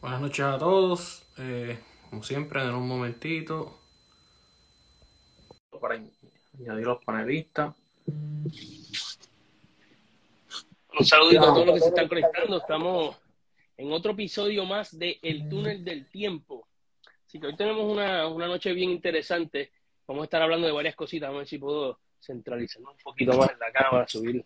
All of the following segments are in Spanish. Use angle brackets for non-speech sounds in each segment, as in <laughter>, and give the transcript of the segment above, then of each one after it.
Buenas noches a todos. Eh, como siempre, en un momentito para añadir los panelistas. Un saludito a todos los que se están conectando. Estamos en otro episodio más de El Túnel del Tiempo. Así que hoy tenemos una, una noche bien interesante. Vamos a estar hablando de varias cositas. Vamos a ver si puedo centralizar un poquito más en la cámara, subir.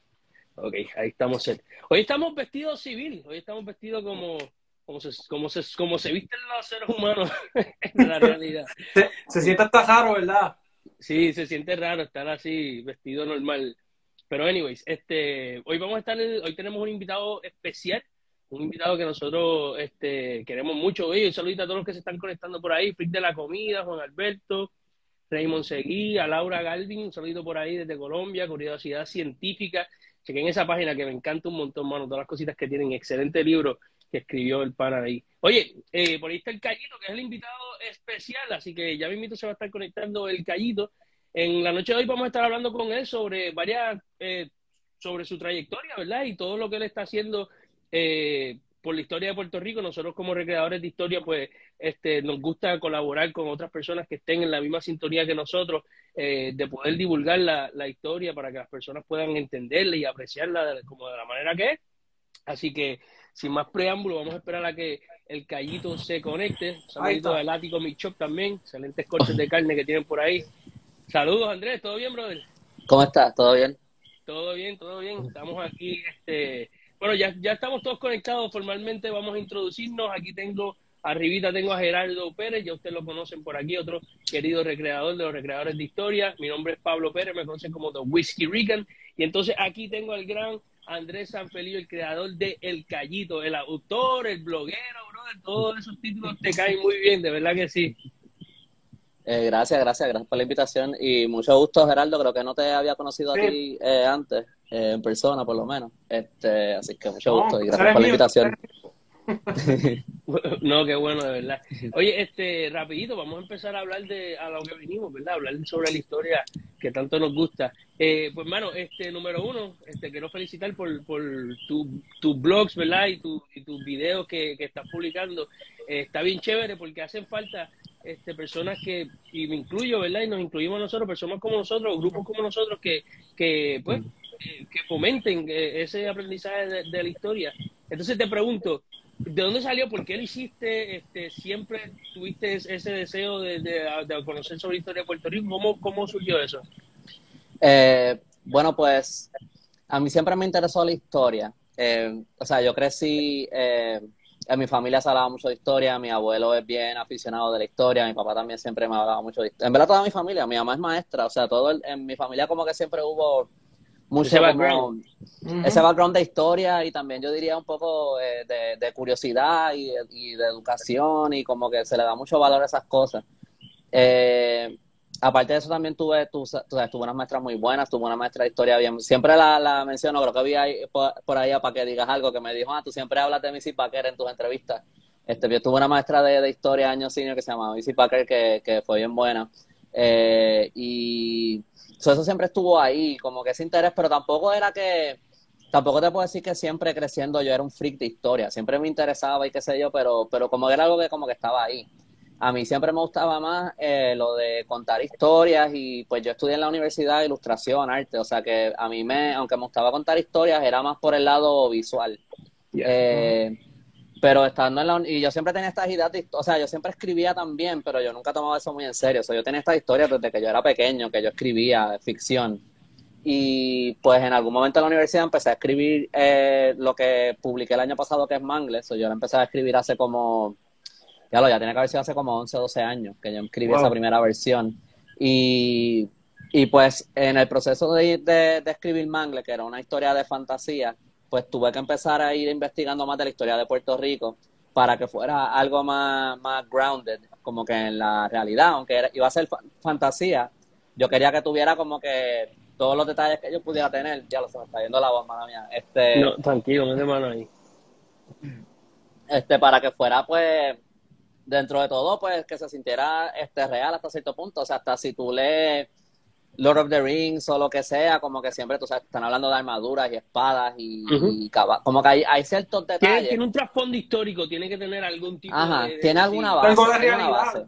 Ok, ahí estamos. Hoy estamos vestidos civil. Hoy estamos vestidos como como se, como se, como se visten los seres <laughs> humanos en la realidad. Se, se siente hasta raro, ¿verdad? Sí, se siente raro estar así, vestido normal. Pero anyways, este, hoy vamos a estar, hoy tenemos un invitado especial, un invitado que nosotros este, queremos mucho. Oye, un saludito a todos los que se están conectando por ahí, Frick de la Comida, Juan Alberto, Raymond Seguí, a Laura Galvin, un saludito por ahí desde Colombia, Curiosidad Científica. Chequen esa página que me encanta un montón, mano, todas las cositas que tienen, excelente libro que escribió el pana ahí. Oye, eh, por ahí está el Callito, que es el invitado especial, así que ya mismo se va a estar conectando el Callito. En la noche de hoy vamos a estar hablando con él sobre varias, eh, sobre su trayectoria, ¿verdad? Y todo lo que él está haciendo eh, por la historia de Puerto Rico. Nosotros como recreadores de historia, pues este, nos gusta colaborar con otras personas que estén en la misma sintonía que nosotros, de poder divulgar la, la, historia para que las personas puedan entenderla y apreciarla como de la manera que es. Así que sin más preámbulo, vamos a esperar a que el callito se conecte. Saludito del ático Michop también, excelentes cortes de carne que tienen por ahí. Saludos Andrés, ¿todo bien, brother? ¿Cómo estás? ¿Todo bien? Todo bien, todo bien. Estamos aquí, este, bueno, ya, ya estamos todos conectados formalmente, vamos a introducirnos. Aquí tengo, arribita tengo a Gerardo Pérez, ya ustedes lo conocen por aquí, otro querido recreador de los recreadores de historia. Mi nombre es Pablo Pérez, me conocen como The Whiskey Rican. Y entonces aquí tengo al gran Andrés Sanfelillo, el creador de El Callito, el autor, el bloguero, brother, todos esos títulos te caen muy bien, de verdad que sí. Eh, gracias, gracias, gracias por la invitación y mucho gusto, Gerardo. Creo que no te había conocido a ti eh, antes, eh, en persona por lo menos. Este, así que mucho gusto y gracias por la invitación. <laughs> <laughs> no, qué bueno, de verdad. Oye, este, rapidito, vamos a empezar a hablar de a lo que venimos, ¿verdad? Hablar sobre la historia que tanto nos gusta. Eh, pues, mano, este, número uno, este, quiero felicitar por, por tus blogs, ¿verdad? Y, tu, y tus videos que, que estás publicando. Eh, está bien chévere porque hacen falta este, personas que, y me incluyo, ¿verdad? Y nos incluimos nosotros, personas como nosotros, grupos como nosotros que, que pues, eh, que fomenten ese aprendizaje de, de la historia. Entonces te pregunto, ¿De dónde salió? ¿Por qué lo hiciste? Este, ¿Siempre tuviste ese deseo de, de, conocer sobre la historia de Puerto Rico? ¿Cómo, cómo surgió eso? Eh, bueno, pues a mí siempre me interesó la historia. Eh, o sea, yo crecí, eh, en mi familia se hablaba mucho de historia, mi abuelo es bien aficionado de la historia, mi papá también siempre me hablaba mucho de historia. En verdad toda mi familia, mi mamá es maestra, o sea, todo en mi familia como que siempre hubo mucho ese background. ese background de historia y también yo diría un poco eh, de, curiosidad y, de educación y como que se le da mucho valor a esas cosas. Eh, aparte de eso también tuve, tu, tuve unas maestras muy buenas, tuve una maestra de historia bien, siempre la, la menciono, creo que vi ahí, por, ahí para que digas algo, que me dijo, ah, tú siempre hablas de Missy Packer en tus entrevistas. Este, yo tuve una maestra de, de historia años senior que se llamaba Missy Packer que, que fue bien buena. Eh, y eso siempre estuvo ahí, como que ese interés, pero tampoco era que, tampoco te puedo decir que siempre creciendo yo era un freak de historia, siempre me interesaba y qué sé yo, pero, pero como era algo que como que estaba ahí. A mí siempre me gustaba más eh, lo de contar historias y pues yo estudié en la universidad ilustración, arte, o sea que a mí me, aunque me gustaba contar historias, era más por el lado visual. Eh, pero estando en la... Y yo siempre tenía estas ideas, de, o sea, yo siempre escribía también, pero yo nunca tomaba eso muy en serio. O sea, yo tenía estas historias desde que yo era pequeño, que yo escribía ficción. Y pues en algún momento en la universidad empecé a escribir eh, lo que publiqué el año pasado, que es Mangles. O yo lo empecé a escribir hace como... Ya lo, ya tiene que haber sido hace como 11 o 12 años que yo escribí esa primera versión. Y, y pues en el proceso de, de, de escribir Mangle, que era una historia de fantasía, pues tuve que empezar a ir investigando más de la historia de Puerto Rico para que fuera algo más, más grounded, como que en la realidad, aunque iba a ser fantasía, yo quería que tuviera como que todos los detalles que yo pudiera tener, ya lo se me está yendo la voz, mala mía. Este, no, tranquilo, no mano ahí. Este, para que fuera, pues, dentro de todo, pues, que se sintiera este real hasta cierto punto. O sea, hasta si tú lees Lord of the Rings o lo que sea, como que siempre tú sabes, están hablando de armaduras y espadas y, y como que hay, hay ciertos detalles. Tiene, un trasfondo histórico, tiene que tener algún tipo Ajá, de, tiene alguna base. Algo de realidad.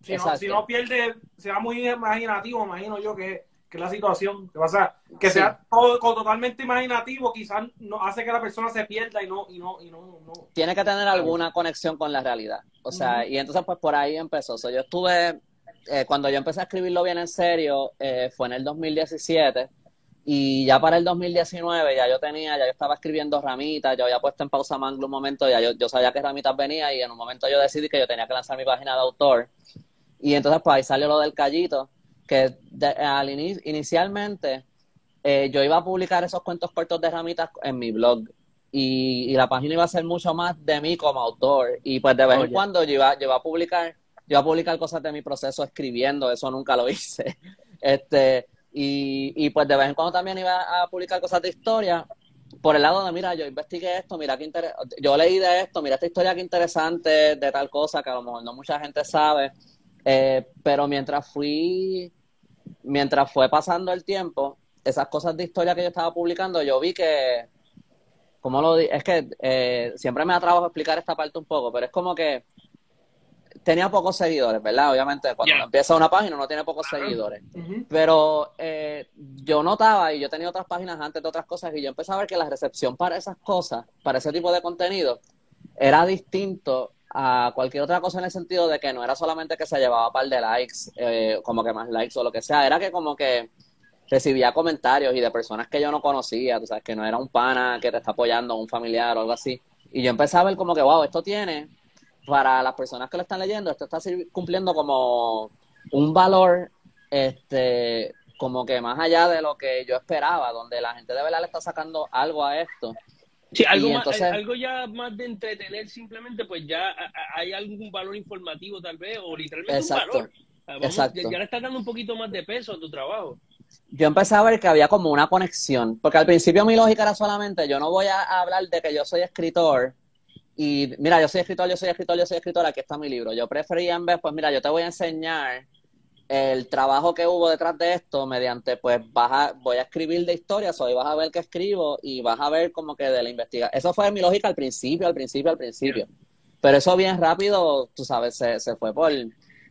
Si no, si no, pierde, sea muy imaginativo, imagino yo que, que la situación, que, pasa, que sea todo, totalmente imaginativo, quizás no, hace que la persona se pierda y no, y no, y no, Tiene que tener alguna conexión con la realidad. O sea, y entonces pues por ahí empezó. O sea, yo estuve eh, cuando yo empecé a escribirlo bien en serio, eh, fue en el 2017. Y ya para el 2019 ya yo tenía, ya yo estaba escribiendo ramitas, yo había puesto en pausa Manglo un momento, ya yo, yo sabía que ramitas venía y en un momento yo decidí que yo tenía que lanzar mi página de autor. Y entonces pues ahí salió lo del callito, que al inicialmente eh, yo iba a publicar esos cuentos cortos de ramitas en mi blog. Y, la página iba a ser mucho más de mí como autor. Y pues de vez en cuando yo iba, yo iba a publicar yo a publicar cosas de mi proceso escribiendo, eso nunca lo <laughs> hice. Este, y, y pues de vez en cuando también iba a publicar cosas de historia, por el lado de, mira, yo investigué esto, mira qué inter... yo leí de esto, mira esta historia qué interesante de tal cosa que a lo mejor no mucha gente sabe, eh, pero mientras fui, mientras fue pasando el tiempo, esas cosas de historia que yo estaba publicando, yo vi que, como lo di, es que eh, siempre me da trabajo explicar esta parte un poco, pero es como que tenía pocos seguidores, ¿verdad? Obviamente, cuando empieza una página no tiene pocos seguidores. Pero eh, yo notaba, y yo tenía otras páginas antes de otras cosas, y yo empecé a ver que la recepción para esas cosas, para ese tipo de contenido, era distinto a cualquier otra cosa en el sentido de que no era solamente que se llevaba un par de likes, eh, como que más likes o lo que sea, era que como que recibía comentarios y de personas que yo no conocía, tú sabes, que no era un pana que te está apoyando, un familiar o algo así. Y yo empecé a ver como que, wow, esto tiene para las personas que lo están leyendo, esto está cumpliendo como un valor, este, como que más allá de lo que yo esperaba, donde la gente de verdad le está sacando algo a esto. Sí, algo, algo ya más de entretener simplemente, pues ya hay algún valor informativo tal vez, o literalmente un valor. exacto. Ya, le estás dando un poquito más de peso a tu trabajo. Yo empecé a ver que había como una conexión, porque al principio mi lógica era solamente, yo no voy a hablar de que yo soy escritor, y mira, yo soy escritor, yo soy escritor, yo soy escritor, aquí está mi libro. Yo prefería en vez, pues mira, yo te voy a enseñar el trabajo que hubo detrás de esto mediante, pues vas a, voy a escribir de historias, hoy vas a ver qué escribo y vas a ver como que de la investigación. Eso fue mi lógica al principio, al principio, al principio. Pero eso bien rápido, tú sabes, se, se fue por...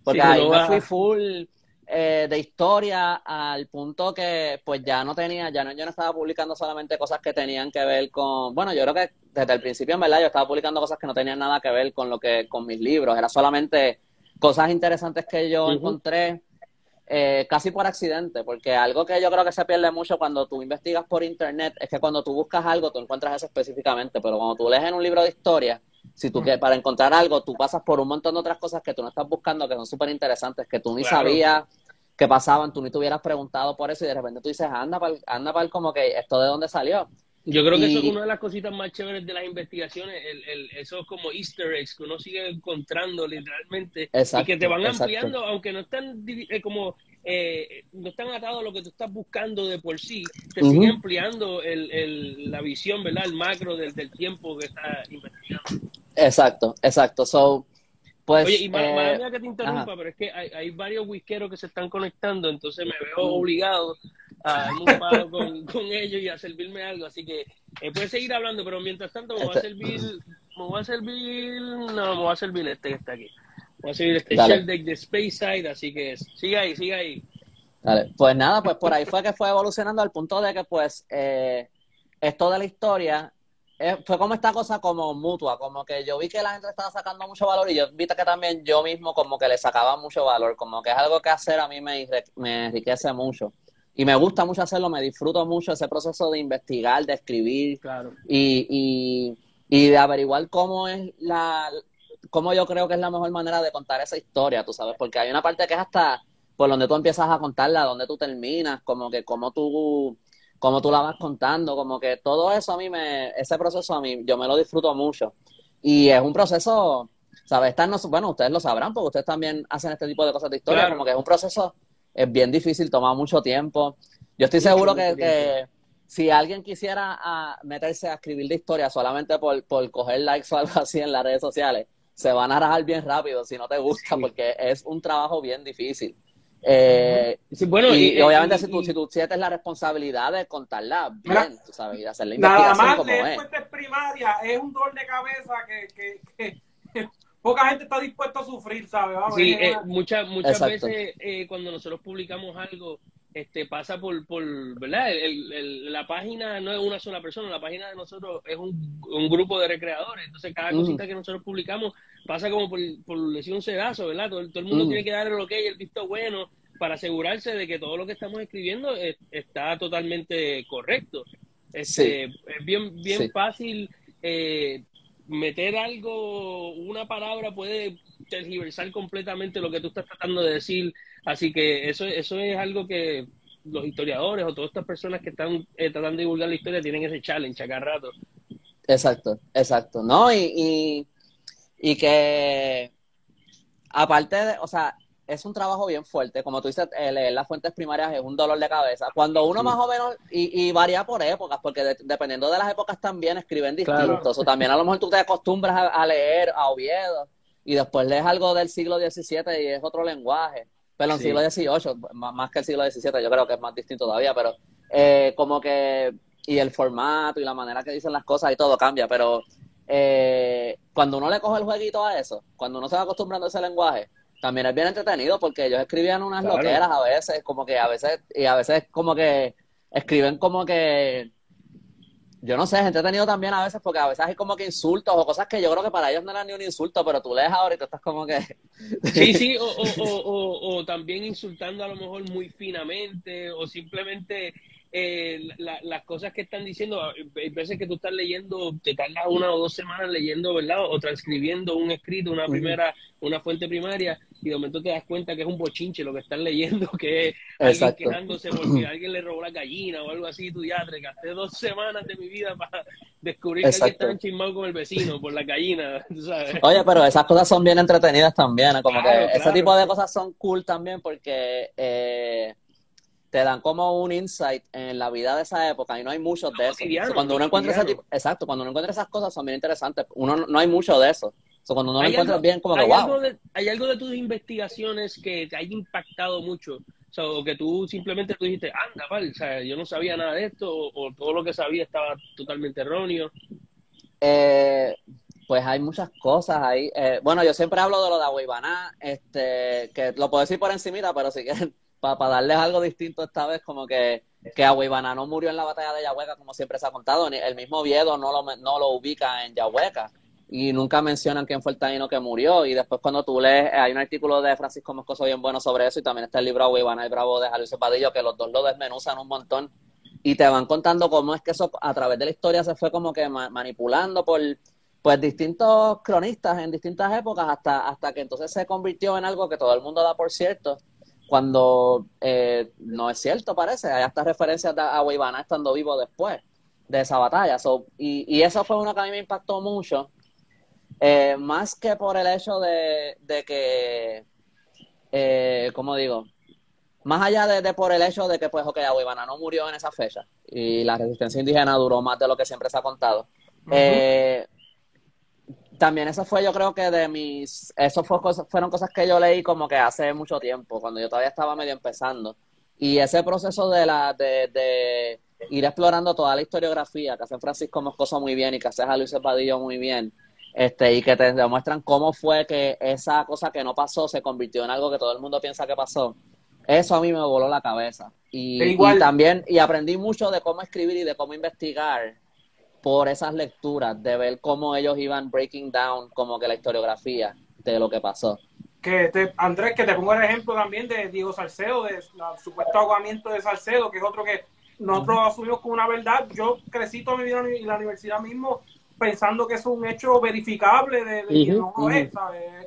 Porque ahí me fui full eh, de historia al punto que pues ya no tenía, ya no, yo no estaba publicando solamente cosas que tenían que ver con, bueno, yo creo que desde el principio en verdad yo estaba publicando cosas que no tenían nada que ver con lo que, con mis libros, era solamente cosas interesantes que yo encontré eh, casi por accidente, porque algo que yo creo que se pierde mucho cuando tú investigas por internet es que cuando tú buscas algo tú encuentras eso específicamente, pero cuando tú lees en un libro de historia, si tú quieres, para encontrar algo, tú pasas por un montón de otras cosas que tú no estás buscando, que son súper interesantes, que tú ni sabías que pasaban, tú ni te hubieras preguntado por eso y de repente tú dices, anda para anda para como que esto de dónde salió. Yo creo que eso es una de las cositas más chéveres de las investigaciones, el, el, esos como easter eggs que uno sigue encontrando literalmente y que te van ampliando, aunque no están eh, como eh, no están atados a lo que tú estás buscando de por sí, te sigue ampliando el, el, la visión, ¿verdad? El macro del, del tiempo que estás investigando. Exacto, exacto. So, pues, Oye, y madre eh, que te interrumpa, pero es que hay, hay, varios whiskeros que se están conectando, entonces me veo obligado a darme un palo <laughs> con, con, ellos y a servirme algo. Así que eh, puedes seguir hablando, pero mientras tanto me voy a este servir, me voy a servir, no, me voy a servir este que está aquí. Me voy a servir este Deck de Space Side, así que sigue ahí, sigue ahí. Dale. Pues nada, pues por ahí fue que fue evolucionando al punto de que pues eh, esto de la historia fue como esta cosa como mutua, como que yo vi que la gente estaba sacando mucho valor y yo vi que también yo mismo como que le sacaba mucho valor, como que es algo que hacer a mí me, me enriquece mucho. Y me gusta mucho hacerlo, me disfruto mucho ese proceso de investigar, de escribir claro. y, y, y de averiguar cómo es la, cómo yo creo que es la mejor manera de contar esa historia, tú sabes, porque hay una parte que es hasta por donde tú empiezas a contarla, donde tú terminas, como que cómo tú como tú la vas contando, como que todo eso a mí me, ese proceso a mí, yo me lo disfruto mucho. Y es un proceso, ¿sabes? no, bueno, ustedes lo sabrán porque ustedes también hacen este tipo de cosas de historia, como que es un proceso, es bien difícil, toma mucho tiempo. Yo estoy seguro que, si alguien quisiera a meterse a escribir de historia solamente por, por coger likes o algo <laughs> así en las redes sociales, se van a rajar bien rápido si no te gusta, porque es un trabajo bien difícil. Eh, bueno, y, obviamente si, tú, si tú sientes la responsabilidad de contarla bien, tú sabes, y hacer la investigación nada más leer fuentes primarias es un dolor de cabeza que, que, que <laughs> poca gente está dispuesta a sufrir, ¿sabes? sí, eh, muchas, muchas veces eh, cuando nosotros publicamos algo, este pasa por, por ¿verdad? El, la página no es una sola persona, la página de nosotros es un, un grupo de recreadores, entonces cada cosita que nosotros publicamos pasa como por, por decir un sedazo, ¿verdad? Todo, el mundo tiene que dar lo que hay, el visto bueno, para asegurarse de que todo lo que estamos escribiendo está totalmente correcto. Este, Es bien, bien fácil eh, meter algo, una palabra puede tergiversar completamente lo que tú estás tratando de decir. Así que eso, eso es algo que los historiadores o todas estas personas que están eh, tratando de divulgar la historia tienen ese challenge a cada rato. Exacto, exacto. No, y, y, y que aparte de, o sea, es un trabajo bien fuerte. Como tú dices, leer las fuentes primarias es un dolor de cabeza. Cuando uno más o menos, y, y varía por épocas, porque dependiendo de las épocas también escriben distintos. O también a lo mejor tú te acostumbras a, leer a Oviedo y después lees algo del siglo XVII y es otro lenguaje. Pero en el siglo XVIII, más que el siglo XVII, yo creo que es más distinto todavía, pero eh, como que, y el formato y la manera que dicen las cosas y todo cambia, pero eh, cuando uno le coge el jueguito a eso, cuando uno se va acostumbrando a ese lenguaje, también es bien entretenido porque ellos escribían unas loqueras a veces, como que a veces, y a veces como que escriben como que, yo no sé, es entretenido también a veces porque a veces hay como que insultos o cosas que yo creo que para ellos no eran ni un insulto, pero tú lees ahora y tú estás como que... <laughs> Sí, sí, o, o, o, o también insultando a lo mejor muy finamente o simplemente eh, las cosas que están diciendo, hay veces que tú estás leyendo, te tardas una o dos semanas leyendo, ¿verdad? O transcribiendo un escrito, una primera, una fuente primaria, y de momento te das cuenta que es un bochinche lo que estás leyendo, <laughs> que es alguien quejándose porque alguien le robó la gallina o algo así, tú ya te gasté dos semanas de mi vida para descubrir que alguien está enchismado con el vecino por la gallina, <laughs> ¿sabes? Oye, pero esas cosas son bien entretenidas también, como que ese tipo de cosas son cool también porque... Eh te dan como un insight en la vida de esa época y no hay muchos de eso. cuando uno encuentra ese tipo, exacto, cuando uno encuentra esas cosas son bien interesantes. Uno no hay mucho de eso. cuando uno lo encuentra bien, como que hay wow. Algo de, hay algo de tus investigaciones que te haya impactado mucho. O que tú simplemente tú dijiste, anda, vale, o sea, yo no sabía nada de esto, o, todo lo que sabía estaba totalmente erróneo. Eh, pues hay muchas cosas ahí. Eh, bueno, yo siempre hablo de lo de Agüibaná, este, que lo puedo decir por encimita, pero si quieren para darles algo distinto esta vez, como que, que no murió en la batalla de Yahueca, como siempre se ha contado. El mismo Viedo no lo, no lo ubica en Yahueca y nunca mencionan quién fue el taíno que murió. Y después, cuando tú lees, hay un artículo de Francisco Moscoso bien bueno sobre eso, y también está el libro Agüibana y Bravo de Jalisco Padillo, que los dos lo desmenuzan un montón y te van contando cómo es que eso a través de la historia se fue como que manipulando por pues distintos cronistas en distintas épocas hasta, hasta que entonces se convirtió en algo que todo el mundo da por cierto cuando eh, no es cierto, parece. Hay hasta referencias a Weibana estando vivo después de esa batalla. y, eso fue uno que a mí me impactó mucho, eh, más que por el hecho de, que, eh, ¿cómo digo? Más allá de, por el hecho de que, pues, ok, Weibana no murió en esa fecha y la resistencia indígena duró más de lo que siempre se ha contado. eh, también eso fue yo creo que de mis, eso fue fueron cosas que yo leí como que hace mucho tiempo, cuando yo todavía estaba medio empezando. Y ese proceso de la de, de ir explorando toda la historiografía que hace Francisco Moscoso muy bien y que hace a Luis Padillo muy bien, este, y que te demuestran cómo fue que esa cosa que no pasó se convirtió en algo que todo el mundo piensa que pasó. Eso a mí me voló la cabeza. Y, y también, y aprendí mucho de cómo escribir y de cómo investigar por esas lecturas, de ver cómo ellos iban breaking down como que la historiografía de lo que pasó. Que te, Andrés, que te pongo el ejemplo también de Diego Salcedo, de supuesto ahogamiento de Salcedo, que es otro que nosotros asumimos como una verdad. Yo crecí toda mi vida en la universidad mismo pensando que es un hecho verificable de, que no es,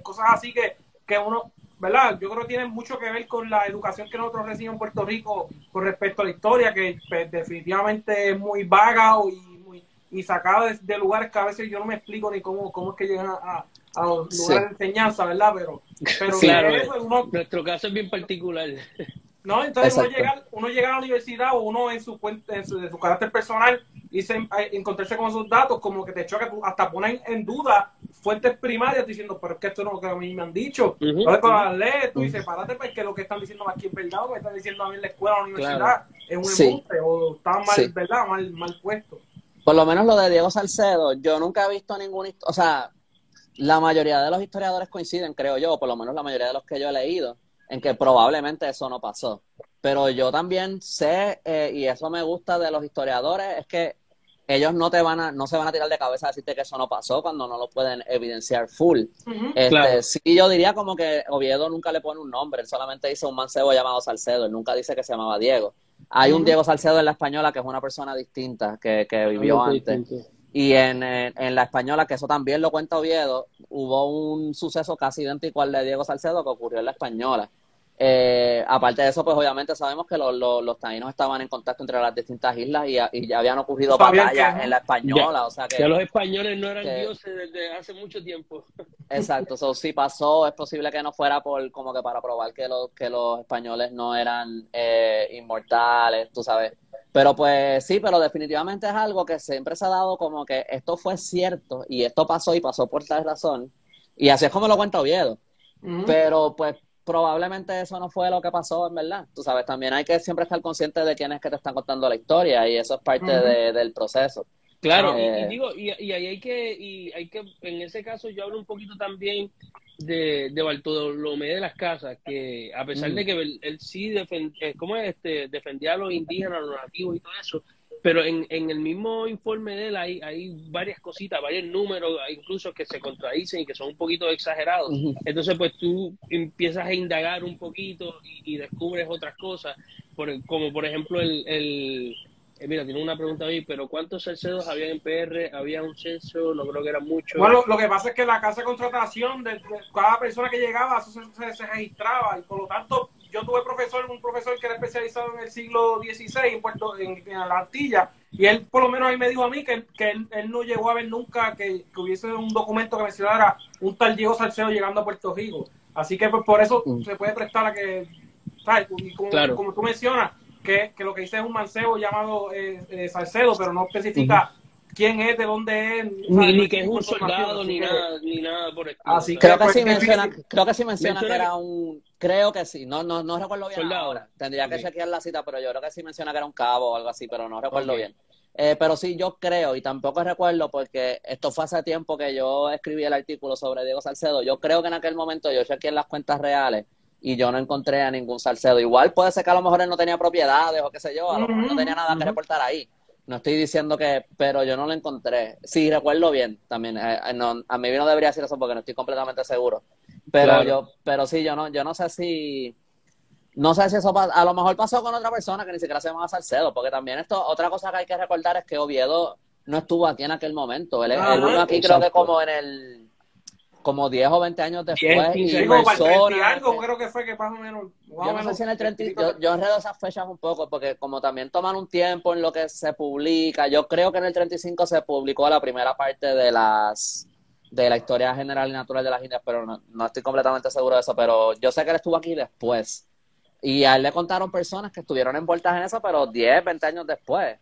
Cosas así que, que uno, ¿verdad? Yo creo que tiene mucho que ver con la educación que nosotros recibimos en Puerto Rico con respecto a la historia, que pues, definitivamente es muy vaga y y sacada de, lugares que a veces yo no me explico ni cómo, cómo es que llegan a, a los lugares de enseñanza, ¿verdad? Pero, pero claro, nuestro caso es bien particular. No, entonces uno llega, uno llega a la universidad o uno en su, en su, su carácter personal y se, encontrarse con esos datos como que te choca, hasta ponen en duda fuentes primarias diciendo, pero es que esto no es lo que a mí me han dicho. Entonces, cuando lees, tú dices, párate, porque lo que están diciendo aquí es verdad, lo que están diciendo a mí en la escuela o la universidad es un sí. o está mal, ¿verdad? Mal, mal puesto. Por lo menos lo de Diego Salcedo, yo nunca he visto ningún, o sea, la mayoría de los historiadores coinciden, creo yo, por lo menos la mayoría de los que yo he leído, en que probablemente eso no pasó. Pero yo también sé, eh, y eso me gusta de los historiadores, es que ellos no te van a, no se van a tirar de cabeza a decirte que eso no pasó cuando no lo pueden evidenciar full. este, Sí, yo diría como que Oviedo nunca le pone un nombre, él solamente dice un mancebo llamado Salcedo, él nunca dice que se llamaba Diego. Hay un Diego Salcedo en la española que es una persona distinta que, que vivió antes. Y en, en, la española, que eso también lo cuenta Oviedo, hubo un suceso casi idéntico al de Diego Salcedo que ocurrió en la española. Eh, aparte de eso, pues obviamente sabemos que los, los, taínos estaban en contacto entre las distintas islas y, ya habían ocurrido batallas en la española. o sea que, los españoles no eran dioses desde hace mucho tiempo. Exacto, eso sí pasó, es posible que no fuera por como que para probar que los, que los españoles no eran eh, inmortales, tú sabes. Pero pues sí, pero definitivamente es algo que siempre se ha dado como que esto fue cierto y esto pasó y pasó por tal razón. Y así es como lo cuenta Oviedo. Pero pues probablemente eso no fue lo que pasó, en verdad. Tú sabes, también hay que siempre estar consciente de quién es que te están contando la historia y eso es parte del proceso. Claro, y, eh, digo, y, y, ahí hay que, y hay que, en ese caso yo hablo un poquito también de, de Bartolomé de las Casas, que a pesar de que él, sí defend, eh, ¿cómo es? Este, defendía a los indígenas, los nativos y todo eso, pero en, en el mismo informe de él hay, hay varias cositas, varios números, incluso que se contradicen y que son un poquito exagerados. Entonces, pues tú empiezas a indagar un poquito y, descubres otras cosas, por, como por ejemplo el, el eh, mira, tiene una pregunta ahí, pero ¿cuántos censos había en PR? ¿Había un censo? No creo que era mucho. Bueno, lo que pasa es que la casa de contratación de, cada persona que llegaba, eso se, se, registraba y por lo tanto yo tuve profesor, un profesor que era especializado en el siglo XVI en, Puerto, en, la Antilla, y él por lo menos ahí me dijo a mí que, que él, no llegó a ver nunca que, hubiese un documento que mencionara un tal Diego Salcedo llegando a Puerto Rico. Así que pues, por eso mm. se puede prestar a que, ¿sabes? Y como, como tú mencionas, que, que, lo que dice es un mancebo llamado eh, eh, Salcedo, pero no especifica quién es, de dónde es. Ni, que es un soldado, ni nada, ni nada por el Así creo, que sí menciona, creo que sí menciona que era un. Creo que sí, no, no, no recuerdo bien ahora. Tendría que chequear la cita, pero yo creo que sí menciona que era un cabo o algo así, pero no recuerdo bien. Eh, pero sí, yo creo, y tampoco recuerdo porque esto fue hace tiempo que yo escribí el artículo sobre Diego Salcedo. Yo creo que en aquel momento yo chequeé en las cuentas reales y yo no encontré a ningún Salcedo. Igual puede ser que a lo mejor él no tenía propiedades o qué sé yo, a lo mejor no tenía nada que reportar ahí. No estoy diciendo que, pero yo no lo encontré. Sí, recuerdo bien también. Eh, eh, a mí no debería decir eso porque no estoy completamente seguro. Pero yo, pero sí, yo no, yo no sé si, no sé si eso a lo mejor pasó con otra persona que ni siquiera se llama Salcedo, porque también esto, otra cosa que hay que recordar es que Oviedo no estuvo aquí en aquel momento. Él, él aquí creo que como en el como 10 o 20 años después. y algo, creo que fue que más o menos. yo no sé si en el 30, yo, yo, enredo esas fechas un poco, porque como también toman un tiempo en lo que se publica, yo creo que en el 35 se publicó la primera parte de las de la historia general y natural de las Indias, pero no, no estoy completamente seguro de eso, pero yo sé que él estuvo aquí después. Y a él le contaron personas que estuvieron envueltas en eso, pero 10, 20 años después.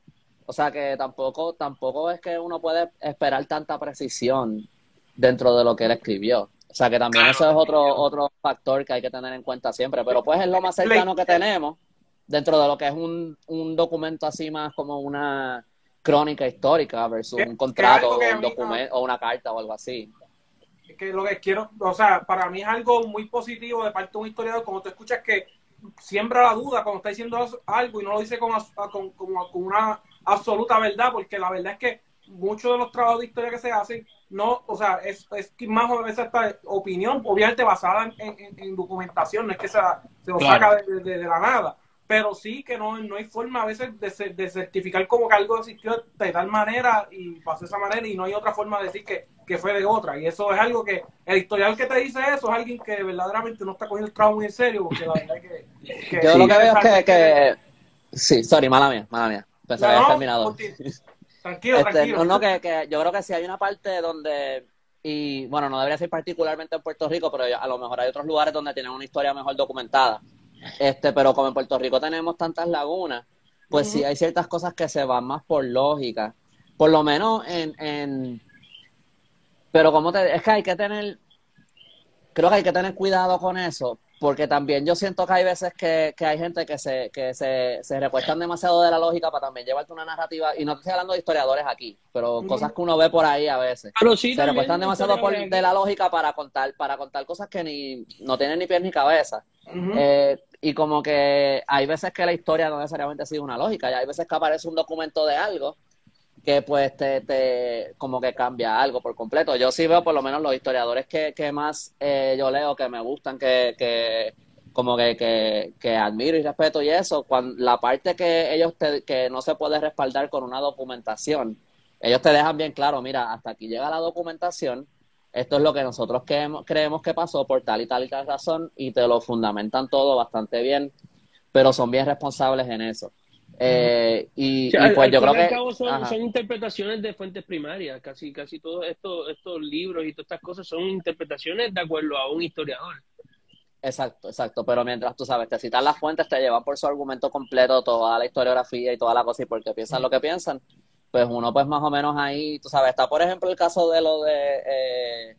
O sea que tampoco, tampoco es que uno puede esperar tanta precisión dentro de lo que él escribió. O sea que también eso es otro, otro factor que hay que tener en cuenta siempre. Pero pues es lo más cercano que tenemos dentro de lo que es un, un documento así más como una crónica histórica versus un contrato o un documento o una carta o algo así. Es que lo que quiero, o sea, para mí es algo muy positivo de parte de un historiador, como tú escuchas que siembra la duda cuando está diciendo algo y no lo dice con, con, con una absoluta verdad, porque la verdad es que muchos de los trabajos de historia que se hacen no, o sea, es, es más o menos esta opinión, obviamente basada en, documentación, no es que se, se lo saca de, la nada, pero sí que no, no hay forma a veces de, de, certificar como que algo existió de tal manera y pasó de esa manera y no hay otra forma de decir que, que fue de otra. Y eso es algo que el historial que te dice eso es alguien que verdaderamente no está cogiendo el trabajo muy en serio, porque la verdad es que... Yo lo que veo es que, Sí, sorry, mala mía, mala mía. Pensé que había terminado. <laughs> Tranquilo, este, tranquilo. No, que, que, yo creo que sí hay una parte donde, y bueno, no debería ser particularmente en Puerto Rico, pero a lo mejor hay otros lugares donde tienen una historia mejor documentada. Este, pero como en Puerto Rico tenemos tantas lagunas, pues sí hay ciertas cosas que se van más por lógica. Por lo menos en, en Pero como te, es que hay que tener, creo que hay que tener cuidado con eso, porque también yo siento que hay veces que, que hay gente que se, que se, se recuestan demasiado de la lógica para también llevarte una narrativa, y no estoy hablando de historiadores aquí, pero cosas que uno ve por ahí a veces. Pero sí, se recuestan demasiado por, de la lógica para contar, para contar cosas que ni no tienen ni pies ni cabeza. eh, y como que hay veces que la historia no necesariamente sigue una lógica, y hay veces que aparece un documento de algo que pues te, te, como que cambia algo por completo. Yo sí veo por lo menos los historiadores que, que más eh, yo leo, que me gustan, que, que como que, que, que, admiro y respeto y eso, cuando la parte que ellos te, que no se puede respaldar con una documentación, ellos te dejan bien claro, mira, hasta aquí llega la documentación, esto es lo que nosotros creemos, creemos que pasó por tal y tal y tal razón y te lo fundamentan todo bastante bien, pero son bien responsables en eso. Eh, y, o sea, y, pues al, yo al creo que cabo son, son, interpretaciones de fuentes primarias, casi casi todos estos, estos libros y todas estas cosas son interpretaciones de acuerdo a un historiador. Exacto, exacto, pero mientras tú sabes, te citan las fuentes, te llevan por su argumento completo toda la historiografía y toda la cosa y porque piensan lo que piensan, pues uno pues más o menos ahí, tú sabes, está por ejemplo el caso de lo de eh,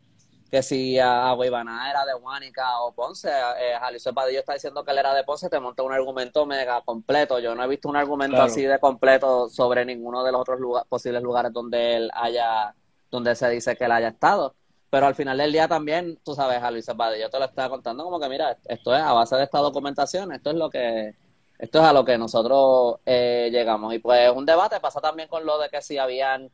que si a Guaybaná era de Huánica o Ponce, eh, Jalisco Padillo está diciendo que él era de Ponce, te monta un argumento mega completo. Yo no he visto un argumento Claro. así de completo sobre ninguno de los otros lugar- posibles lugares donde él haya, donde se dice que él haya estado. Pero al final del día también, tú sabes, a Luis Padillo te lo estaba contando como que, mira, esto es a base de esta documentación, esto es lo que, esto es a lo que nosotros eh, llegamos. Y pues un debate pasa también con lo de que si habían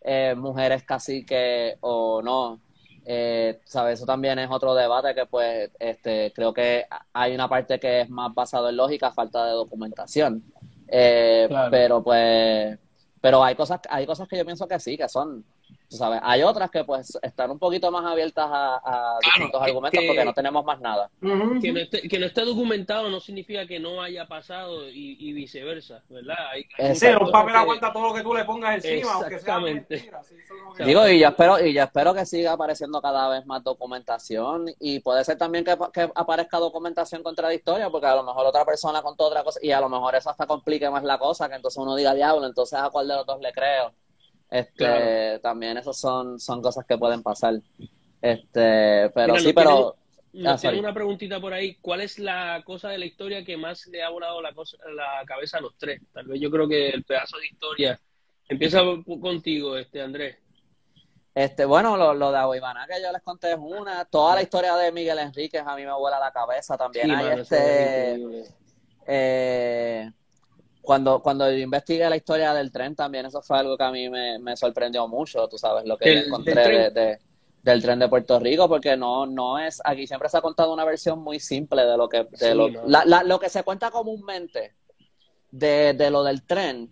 eh, mujeres caciques o no. Eh, ¿sabes? Eso también es otro debate que pues este creo que hay una parte que es más basado en lógica, falta de documentación. Eh, Claro. Pero pues, pero hay cosas, hay cosas que yo pienso que sí, que son, tú sabes, hay otras que pues están un poquito más abiertas a, a distintos que- argumentos que- porque no tenemos más nada. Que no, esté, que no esté documentado no significa que no haya pasado y, y viceversa, ¿verdad? Hay, hay. Sí, un papel que- aguanta todo lo que tú le pongas encima, aunque sea Exactamente. mentira. Sí, es Digo, y yo espero, y yo espero que siga apareciendo cada vez más documentación y puede ser también que, que aparezca documentación contradictoria porque a lo mejor otra persona contó otra cosa y a lo mejor eso hasta complique más la cosa, que entonces uno diga diablo, entonces a cuál de los dos le creo. Este, Claro. también esos son, son cosas que pueden pasar. Este, pero Mira, sí, pero Ah, tiene sorry. una preguntita por ahí. ¿Cuál es la cosa de la historia que más le ha volado la, cosa, la cabeza a los tres? Tal vez yo creo que el pedazo de historia empieza contigo, este Andrés. Este, bueno, lo, lo de Aguibaná que yo les conté es una. Toda la historia de Miguel Enríquez a mí me vuela la cabeza también. Sí, hay mano, eso es este, eh, cuando, cuando yo investigué la historia del tren también, eso fue algo que a mí me, me sorprendió mucho, tú sabes, lo que Del- yo encontré del tren. de, de- del tren de Puerto Rico, porque no, no es, aquí siempre se ha contado una versión muy simple de lo que, de Sí, lo, no. la- la- lo que se cuenta comúnmente de, de lo del tren,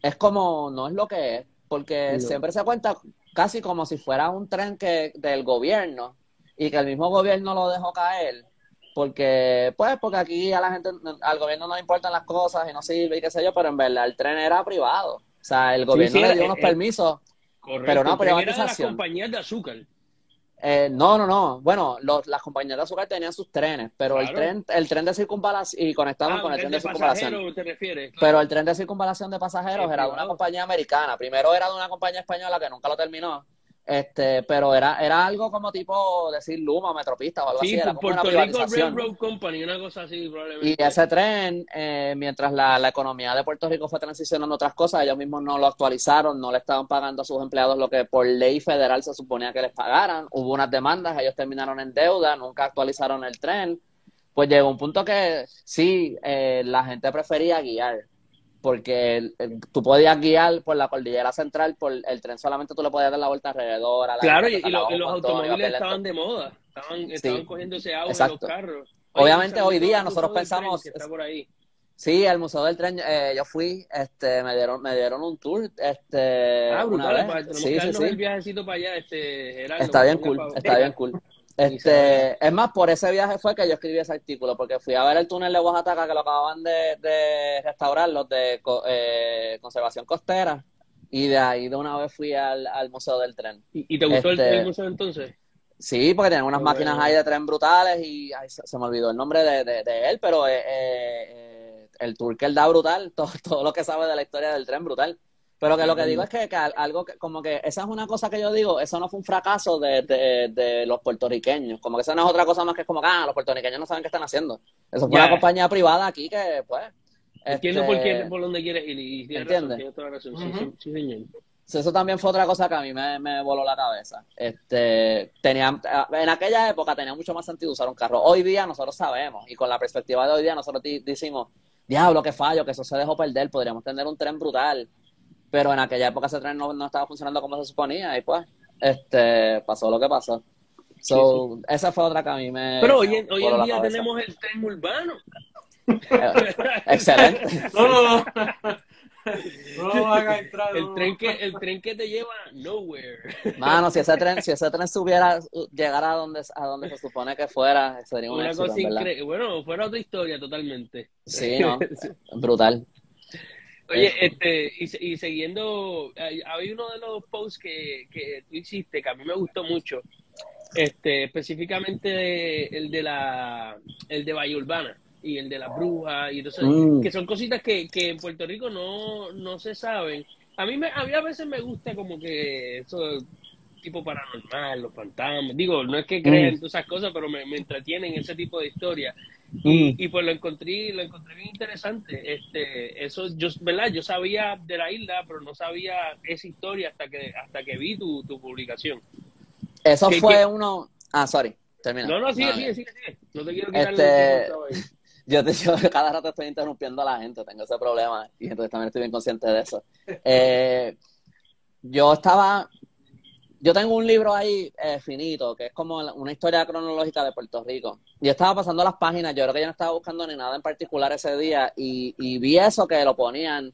es como, no es lo que es, porque No. siempre se cuenta casi como si fuera un tren que del gobierno y que el mismo gobierno lo dejó caer porque pues porque aquí a la gente al gobierno no le importan las cosas y no sirve y qué sé yo pero en verdad el tren era privado o sea el gobierno sí, le dio unos eh, permisos Correcto. pero no, tren era de las privatización. compañías de azúcar. eh, no no no bueno los, las compañías de azúcar tenían sus trenes pero el tren el tren de circunvalación y conectaban Ah, con el tren de circunvalación pasajeros te refieres. claro. Pero el tren de circunvalación de pasajeros era de una compañía americana. Primero era de una compañía española que nunca lo terminó. Este, pero era, era algo como tipo decir Luma, Metropista o algo Sí, así. Era como una Puerto Rico. Railroad Company, una cosa así probablemente. Y ese tren, eh, mientras la, la economía de Puerto Rico fue transicionando a otras cosas, ellos mismos no lo actualizaron, no le estaban pagando a sus empleados lo que por ley federal se suponía que les pagaran. Hubo unas demandas, ellos terminaron en deuda, nunca actualizaron el tren. Pues llegó un punto que sí, eh, la gente prefería guiar, porque el- el- tú podías guiar por la cordillera central, por el tren solamente tú le podías dar la vuelta alrededor. a la Claro, y, gente y lo- tardaba y un los automóviles estaban de moda. Estaban, estaban cogiendo ese auge Exacto. los carros. Obviamente, hoy día nosotros pensamos- que está por ahí. Sí, al Museo del Tren, eh, yo fui, este, me dieron, me dieron un tour, este, Ah, una brutal. vez. pa- Tenemos Sí, sí, sí. el viajecito para allá, este, Gerardo, Está bien cool, está bien cool. Este, es más, por ese viaje fue que yo escribí ese artículo, porque fui a ver el túnel de Oaxaca que lo acababan de, de restaurar, los de eh, conservación costera, y de ahí de una vez fui al, al Museo del Tren. ¿Y, y te gustó el- Este- el museo entonces? Sí, porque tienen unas máquinas bueno. ahí de tren brutales y ay, se, se me olvidó el nombre de, de- de él, pero eh, eh, eh, el tour que él da brutal, <laughs> todo, todo lo que sabe de la historia del tren brutal. Pero que lo que digo es que, algo que, como que esa es una cosa que yo digo, eso no fue un fracaso de, de, los puertorriqueños. Como que esa no es otra cosa más que es como que, ah, los puertorriqueños no saben qué están haciendo. Eso fue una compañía privada aquí que, pues. Entiendo por, qué, por dónde quieres ir y ¿Entiendes? Eso también fue otra cosa que a mí me, me voló la cabeza. Este, tenía, en aquella época tenía mucho más sentido usar un carro. Hoy día nosotros sabemos, y con la perspectiva de hoy día nosotros decimos, diablo, qué fallo, que eso se dejó perder, podríamos tener un tren brutal pero en aquella época ese tren no, estaba funcionando como se suponía y pues este pasó lo que pasó. So, Esa fue otra que a mí me. Pero hoy, hoy en día tenemos el tren urbano. Eh, excelente. <laughs> No, no, no. <laughs> No haga entrar, el, tren que, el tren que te lleva nowhere. Mano, si ese tren, si <laughs> ese tren subiera, llegara a donde, a donde se supone que fuera, sería una cosa increíble. Bueno, fuera otra historia totalmente. Sí, no, brutal. Oye, este, y, siguiendo, hay uno de los posts que, que tú hiciste que a mí me gustó mucho, este, específicamente el de la, el de Valle Urbana y el de la bruja y entonces, mm. que son cositas que, que en Puerto Rico no, no se saben. A mí, me, a mí a veces me gusta como que eso tipo paranormal, los fantasmas. Digo, no es que crean mm. todas esas cosas, pero me, me entretienen ese tipo de historias. Y, mm. y, pues lo encontré, lo encontré bien interesante. Este, eso, yo, ¿verdad? Yo sabía de la isla, pero no sabía esa historia hasta que, hasta que vi tu, tu publicación. Eso fue uno. Ah, sorry. Termina. No, no, sigue, sigue, sigue, No te quiero quitar este... <laughs> Yo, te, yo cada rato estoy interrumpiendo a la gente, tengo ese problema y entonces también estoy bien consciente de eso. <laughs> Eh, yo estaba yo tengo un libro ahí eh, finito, que es como una historia cronológica de Puerto Rico. Yo estaba pasando las páginas, yo creo que yo no estaba buscando ni nada en particular ese día, y, y vi eso que lo ponían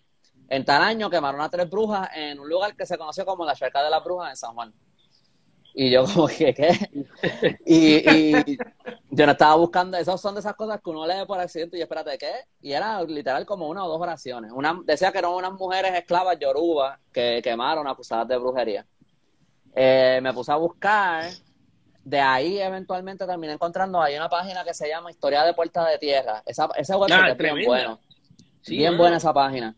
en tal año, quemaron a tres brujas en un lugar que se conoció como la Cerca de las Brujas en San Juan. Y yo <laughs> como que, ¿qué? Y, yo no estaba buscando, esas son de esas cosas que uno lee por accidente y espérate, ¿qué? Y era literal como una o dos oraciones. Una, decía que eran unas mujeres esclavas yoruba que quemaron acusadas de brujería. Eh, me puse a buscar, de ahí eventualmente terminé encontrando, hay una página que se llama Historia de Puerta de Tierra. Esa, ese website ah, es bien bueno. bien buena esa página.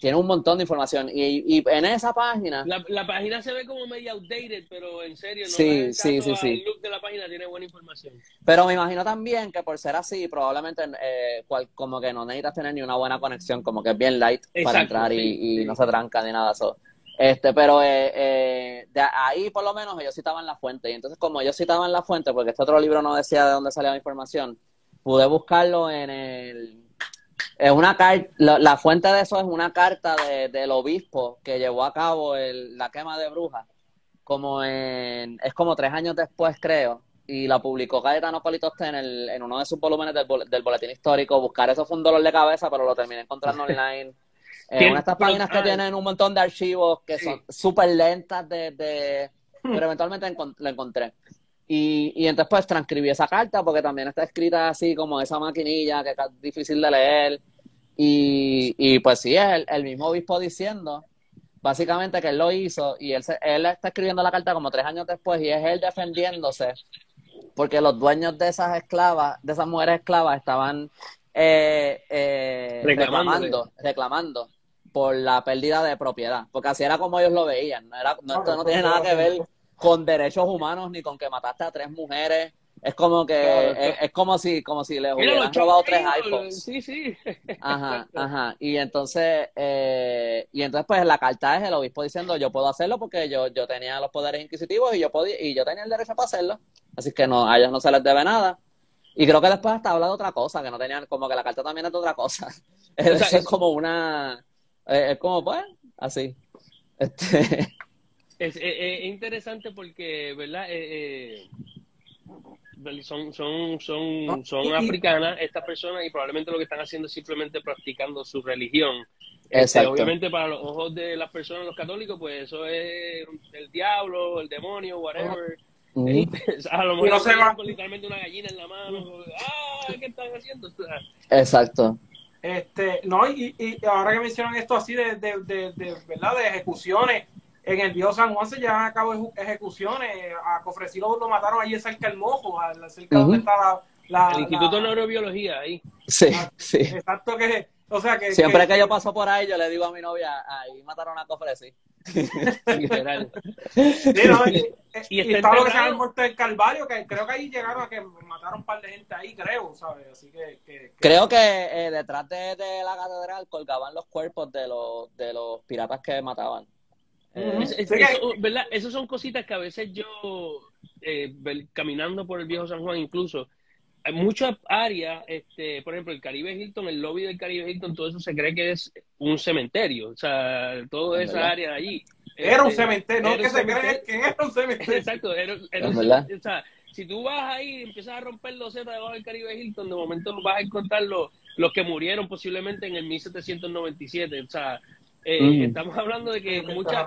Tiene un montón de información. Y, y en esa página. La, la, página se ve como medio outdated, pero en serio, no sí, sí, sí, sí. el look de la página tiene buena información. Pero me imagino también que por ser así, probablemente eh, como que no necesitas tener ni una buena conexión, como que es bien light para entrar y, y no se tranca ni nada. Eso. Este, pero eh, eh, de ahí por lo menos ellos citaban la fuente. Y entonces, como ellos citaban la fuente, porque este otro libro no decía de dónde salía la información, pude buscarlo en el. Es una carta, la, fuente de eso es una carta de, del obispo que llevó a cabo el, la quema de brujas, como en, es como tres años después, creo, y la publicó Cayetano Colitoste en, el, en uno de sus volúmenes del, del boletín histórico. Buscar eso fue un dolor de cabeza, pero lo terminé encontrando <laughs> online. Eh, una de estas páginas que tienen un montón de archivos que son súper lentas de, hmm. pero eventualmente lo encontré. Y, y entonces pues transcribí esa carta porque también está escrita así como esa maquinilla que es difícil de leer. Y, y pues sí, es el, mismo obispo diciendo básicamente que él lo hizo y él, él está escribiendo la carta como tres años después y es él defendiéndose porque los dueños de esas esclavas, de esas mujeres esclavas estaban eh, eh, reclamando, reclamando por la pérdida de propiedad, porque así era como ellos lo veían. No, era, no, esto no tiene nada que ver con derechos humanos ni con que mataste a tres mujeres. Es como que es, como si como si les hubieran robado tres iPhones. Sí, sí. Ajá, <laughs> ajá. Y entonces eh, y entonces pues la carta es el obispo diciendo yo puedo hacerlo porque yo yo tenía los poderes inquisitivos y yo podía y yo tenía el derecho para hacerlo. Así que no a ellos no se les debe nada. Y creo que después hasta habla de otra cosa, que no tenían, como que la carta también es de otra cosa. <laughs> es como una eh, es como, pues, así. <laughs> Este... Es, interesante porque, ¿verdad? Eh, eh, son son son son africanas estas personas y probablemente lo que están haciendo es simplemente practicando su religión. Este, obviamente para los ojos de las personas los católicos pues eso es el diablo el demonio whatever. Este, <laughs> a lo mejor no se va. con literalmente una gallina en la mano ah qué están haciendo <laughs> exacto este, no, y, y ahora que mencionan esto así de, de, de, ¿verdad? de ejecuciones, en el viejo San Juan se llevan a cabo ejecuciones. A Cofresí lo, mataron allí cerca del Mojo, cerca donde estaba la, el Instituto de Neurobiología ahí. Sí, sí. Exacto, que O sea que. Siempre que, yo paso por ahí, yo le digo a mi novia, ahí mataron a Cofresi. <laughs> Literal. Sí, no, y, <laughs> y, y está lo que se llama el muerto del Calvario, que creo que ahí llegaron a que mataron un par de gente ahí, creo, ¿sabes? Así que. que, Creo que eh, detrás de, de, la catedral colgaban los cuerpos de los, de los piratas que mataban. Eh, es, es, eso, ¿verdad? Esas son cositas que a veces yo, eh, caminando por el viejo San Juan incluso, hay muchas áreas, este, por ejemplo, el Caribe Hilton, el lobby del Caribe Hilton, todo eso se cree que es un cementerio, o sea, toda esa área de allí. Era un este, cementerio, no que se cree que era un cementerio. <laughs> Exacto, era, era un cementerio. O sea, si tú vas ahí y empiezas a romper los zetas debajo del Caribe Hilton, de momento vas a encontrar los, los que murieron posiblemente en el 1797, o sea, eh, Estamos hablando de que muchas,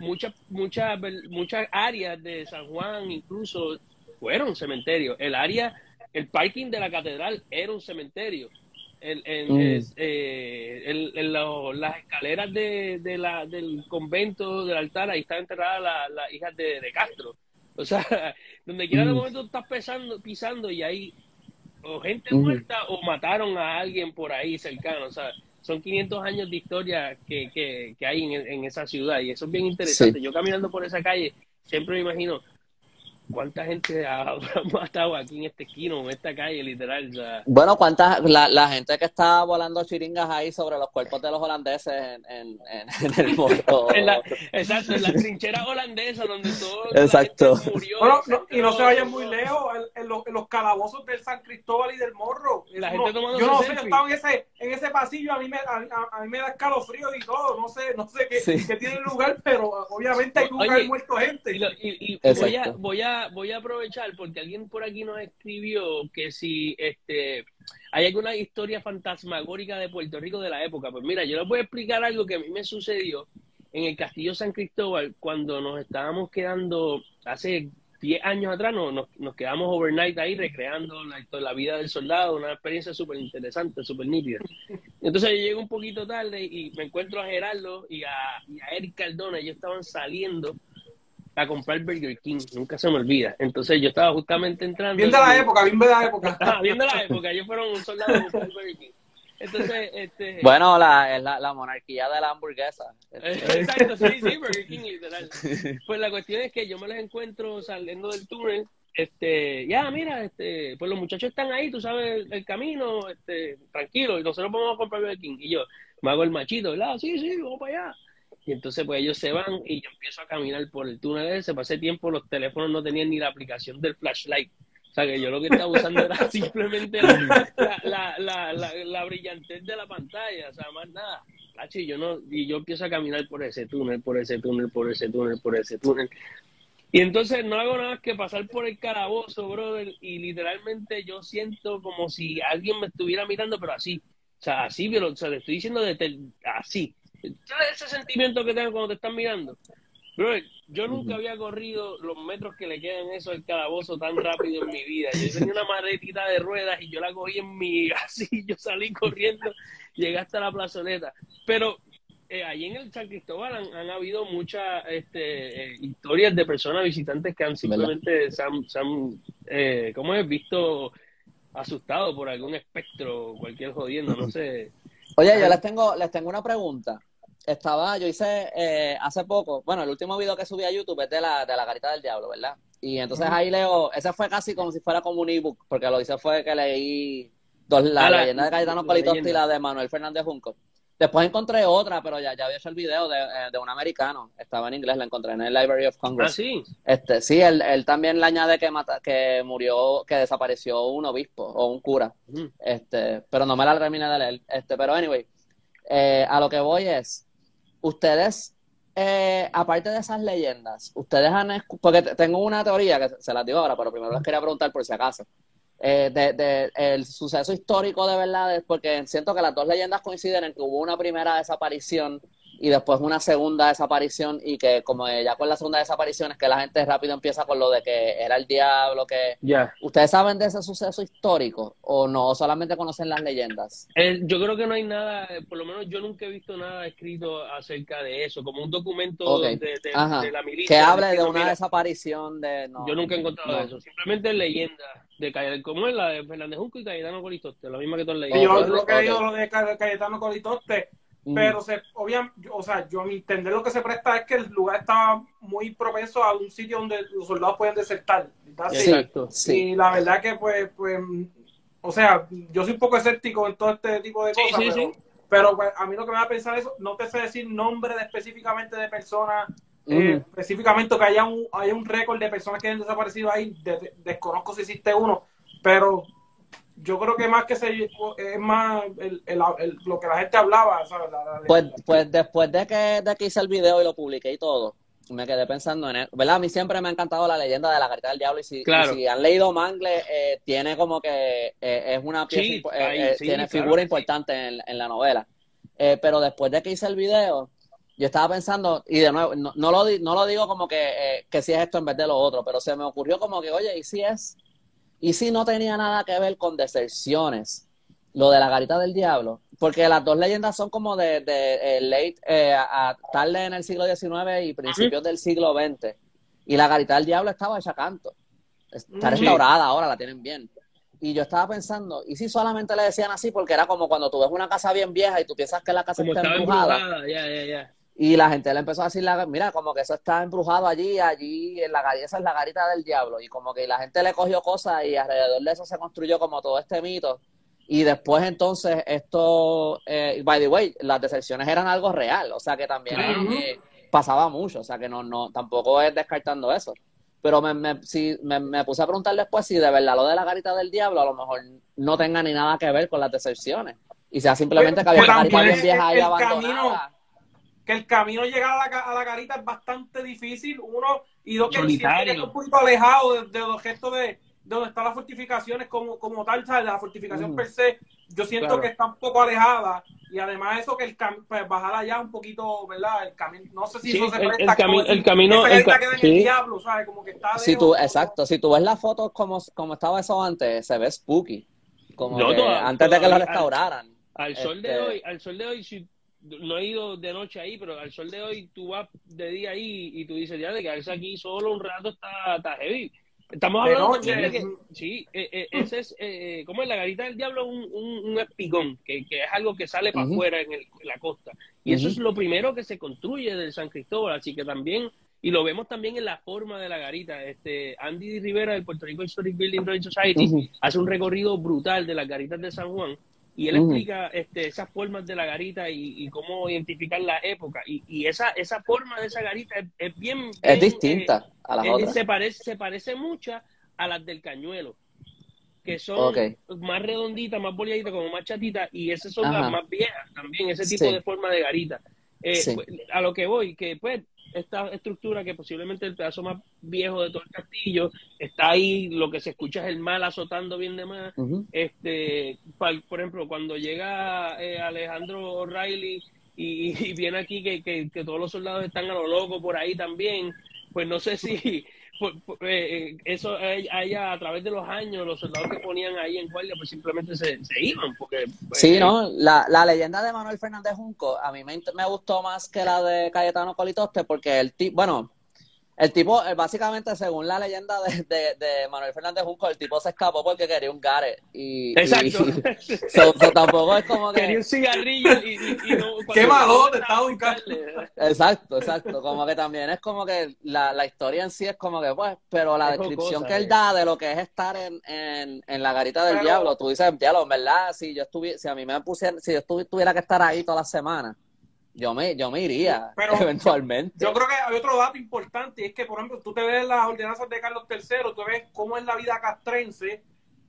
muchas, muchas, muchas áreas de San Juan incluso fueron cementerios. El área, el parking de la catedral era un cementerio. El, mm. eh, las escaleras de, de la, del convento, del altar, ahí están enterradas las la hijas de, de, Castro. O sea, <laughs> donde quiera de mm. momento estás pisando, pisando y hay o gente muerta o mataron a alguien por ahí cercano. O sea, son 500 años de historia que, que, que hay en, en, esa ciudad y eso es bien interesante. Yo caminando por esa calle siempre me imagino ¿Cuánta gente <laughs> ha matado aquí en este esquino, en esta calle, literal? Bueno, ¿cuánta la, la, gente que está volando chiringas ahí sobre los cuerpos de los holandeses en, en, en, <laughs> el morro? <laughs> exacto, en la trinchera holandesa donde todo exacto. murió. Bueno, y no se vayan muy lejos, en, los, los, calabozos del San Cristóbal y del Morro. La gente no, yo no sé, yo estaba en ese, en ese pasillo, a mí, me, a, a, mí me da escalofrío y todo, no sé, no sé qué, qué tiene lugar, pero obviamente hay que haber muerto gente. Y, y, y voy, a, voy a voy a aprovechar porque alguien por aquí nos escribió que si este hay alguna historia fantasmagórica de Puerto Rico de la época. Pues mira, yo les voy a explicar algo que a mí me sucedió en el Castillo San Cristóbal cuando nos estábamos quedando hace 10 años atrás, nos, nos, quedamos overnight ahí recreando la, la vida del soldado, una experiencia súper interesante, súper nítida. Entonces yo llego un poquito tarde y me encuentro a Gerardo y a, y a Eric Cardona, ellos estaban saliendo a comprar Burger King, nunca se me olvida. Entonces yo estaba justamente entrando. Viendo la época, viendo la época. <laughs> Ah, viendo la época, ellos fueron un soldado de Burger King. Entonces, este... Bueno, la, la, la monarquía de la hamburguesa. <laughs> Exacto, sí, sí, Burger King, literal. <laughs> Pues la cuestión es que yo me los encuentro saliendo del túnel, este, ya, mira, este, pues los muchachos están ahí, tú sabes el, camino, este, tranquilo, y nosotros vamos a comprar Burger King. Y yo me hago el machito, ¿verdad? Sí, sí, vamos para allá. Y entonces pues ellos se van y yo empiezo a caminar por el túnel ese. Pasé tiempo los teléfonos no tenían ni la aplicación del flashlight. O sea que yo lo que estaba usando era <laughs> simplemente la, la, la, la, brillantez de la pantalla, o sea, más nada. Y yo, no, y yo empiezo a caminar por ese túnel, por ese túnel, por ese túnel, por ese túnel. Y entonces no hago nada más que pasar por el carabozo, brother, y literalmente yo siento como si alguien me estuviera mirando, pero así. O sea, así, pero, o sea, le estoy diciendo de, así. ¿Sabes ese sentimiento que tengo cuando te están mirando? Bro, yo nunca había corrido los metros que le quedan eso al calabozo tan rápido en mi vida. Yo tenía una maletita de ruedas y yo la cogí en mi <laughs> así, yo salí corriendo, llegué hasta la plazoleta. Pero eh, allí en el San Cristóbal han, habido muchas este, eh, historias de personas visitantes que han simplemente se han, se han eh, ¿cómo es? Visto asustado por algún espectro, cualquier jodiendo, no sé. Oye, yo les tengo, les tengo una pregunta estaba, yo hice eh, hace poco, bueno, el último video que subí a YouTube es de la, de la carita del diablo, ¿verdad? Y entonces ahí leo, ese fue casi como si fuera como un ebook, porque lo hice fue que leí dos, la, ah, leyenda de Cayetano Politosti y la de Manuel Fernández Junco. Después encontré otra, pero ya, ya había hecho el video de, eh, de, un americano. Estaba en inglés, la encontré en el Library of Congress. Ah, sí. Este, sí, él, él también le añade que mata, que murió, que desapareció un obispo o un cura. Este, pero no me la terminé de leer. Este, pero anyway, eh, a lo que voy es, ustedes, eh, aparte de esas leyendas, ustedes han porque tengo una teoría que se las digo ahora, pero primero les quería preguntar por si acaso. Eh, de, el suceso histórico de verdad, porque siento que las dos leyendas coinciden en que hubo una primera desaparición y después una segunda desaparición y que como ya con la segunda desaparición es que la gente rápido empieza con lo de que era el diablo, que... Ya. ¿Ustedes saben de ese suceso histórico o no? solamente conocen las leyendas? yo creo que no hay nada, por lo menos yo nunca he visto nada escrito acerca de eso, como un documento de, la milicia. Que hable de una desaparición de... yo nunca he encontrado eso, simplemente leyenda de Cayetano, como es la de Fernández Junco y Cayetano Colistoste, la misma que tú has leído. Yo lo que he leído lo de Cayetano Colistoste pero se, obviamente, o sea, yo a mi entender lo que se presta es que el lugar estaba muy propenso a un sitio donde los soldados pueden desertar. Exacto. Y la verdad que pues, pues, o sea, yo soy un poco escéptico en todo este tipo de cosas, pero, pero pues, a mí lo que me va a pensar es, no te sé decir nombre de, específicamente de personas, eh, específicamente que haya un, haya un récord de personas que han desaparecido ahí, desconozco si existe uno, pero yo creo que más que se, es más el, el, lo que la gente hablaba, ¿sabes? pues, pues después de que, de que hice el video y lo publiqué y todo, me quedé pensando en él. ¿Verdad? A mí siempre me ha encantado la leyenda de la carita del diablo y si, si han leído Mangle, eh, tiene como que eh, es una pieza, eh, tiene figura importante en, en, la novela. pero después de que hice el video, yo estaba pensando, y de nuevo, no, no, lo, no lo digo como que, que si es esto en vez de lo otro, pero se me ocurrió como que, oye, ¿y si es y si no tenía nada que ver con deserciones, lo de la garita del diablo, porque las dos leyendas son como de, de, eh, late, eh, a, tarde en el siglo XIX y principios del siglo XX. Y la garita del diablo estaba hecha canto. Está restaurada ahora, la tienen bien. Y yo estaba pensando, ¿y si solamente le decían así? Porque era como cuando tú ves una casa bien vieja y tú piensas que la casa está embrujada. Y la gente le empezó a decir, mira, como que eso está embrujado allí, allí, en la esa es la garita del diablo. Y como que la gente le cogió cosas y alrededor de eso se construyó como todo este mito. Y después entonces esto, eh, by the way, las deserciones eran algo real, o sea que también eh, pasaba mucho, o sea que no, no, tampoco es descartando eso. Pero me, me, si, me, puse a preguntar después si de verdad lo de la garita del diablo a lo mejor no tenga ni nada que ver con las deserciones. Y sea simplemente que había una garita bien vieja ahí abandonada que el camino llegar a la, a la garita es bastante difícil, uno, y dos, que es un poquito alejado de, los gestos de, donde están las fortificaciones como, como tal, ¿sabes? La fortificación per se, yo siento que está un poco alejada, y además eso que el camino, pues bajar allá un poquito, ¿verdad? El camino, no sé si eso se presta el, el, el camino, el, el diablo, ¿sabes? Como que está si tú, exacto, si tú ves las fotos como, como estaba eso antes, se ve spooky, como antes de que lo restauraran. Al, sol de este hoy, al sol de hoy, si no he ido de noche ahí, pero al sol de hoy tú vas de día ahí y tú dices, ya de quedarse aquí solo un rato está, está heavy. Estamos hablando de, que, sí, eh, eh, ese es, eh, como es la garita del diablo, un, un, espigón, que, que, es algo que sale para afuera en, la costa. Y eso es lo primero que se construye del San Cristóbal, así que también, y lo vemos también en la forma de la garita. Este Andy Rivera del Puerto Rico Historic Building Royal Society hace un recorrido brutal de las garitas de San Juan y él explica este, esas formas de la garita y, cómo identificar la época. Y, y, esa, esa forma de esa garita es, bien, Es distinta eh, a las otras. Se parece, se parece mucho a las del cañuelo, que son más redonditas, más boleaditas, como más chatitas, y esas son las más viejas también, ese tipo de forma de garita. Eh, pues, a lo que voy, que pues esta estructura que posiblemente el pedazo más viejo de todo el castillo, está ahí, lo que se escucha es el mal azotando bien de más. este, por ejemplo, cuando llega eh, Alejandro O'Reilly y, viene aquí que, que, todos los soldados están a lo loco por ahí también, pues no sé si pues, pues, eh, eh, eso haya a través de los años los soldados que ponían ahí en guardia pues simplemente se, iban porque pues, sí no la, la leyenda de Manuel Fernández Junco a mí me, me gustó más que la de Cayetano Colitoste porque el tipo bueno el tipo, eh, básicamente, según la leyenda de, de, Manuel Fernández Junco, el tipo se escapó porque quería un gare. Y, Exacto. <laughs> tampoco es como que. Quería un cigarrillo y, y, no. <laughs> Qué malón estaba buscando. Exacto, exacto. Como que también es como que la, la historia en sí es como que, pues, pero la descripción que él da de lo que es estar en, en, en la garita del diablo, tú dices, diablo, en verdad, si yo estuviera, si a mí me pusieran, si yo tuviera que estar ahí toda la semana yo me, yo me iría <laughs> eventualmente. Yo creo que hay otro dato importante y es que, por ejemplo, tú te ves las ordenanzas de Carlos III, tú ves cómo es la vida castrense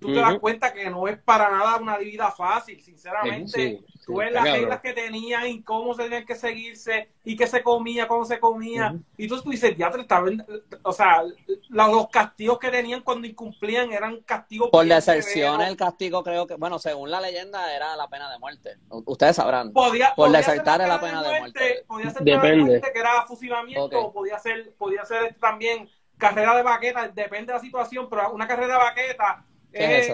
tú te das cuenta que no es para nada una vida fácil, sinceramente. tú ves las reglas que tenían y cómo se tenían que seguirse y qué se comía, cómo se comía. Y entonces tú dices, ya te estaban, o sea, los, castigos que tenían cuando incumplían eran castigos. Por deserción, el castigo creo que, bueno, según la leyenda era la pena de muerte. Ustedes sabrán. Podía, por desertar era la pena de muerte. Podía ser pena de muerte, que era fusilamiento, o podía ser, podía ser también carrera de baqueta, depende de la situación, pero una carrera de baqueta es,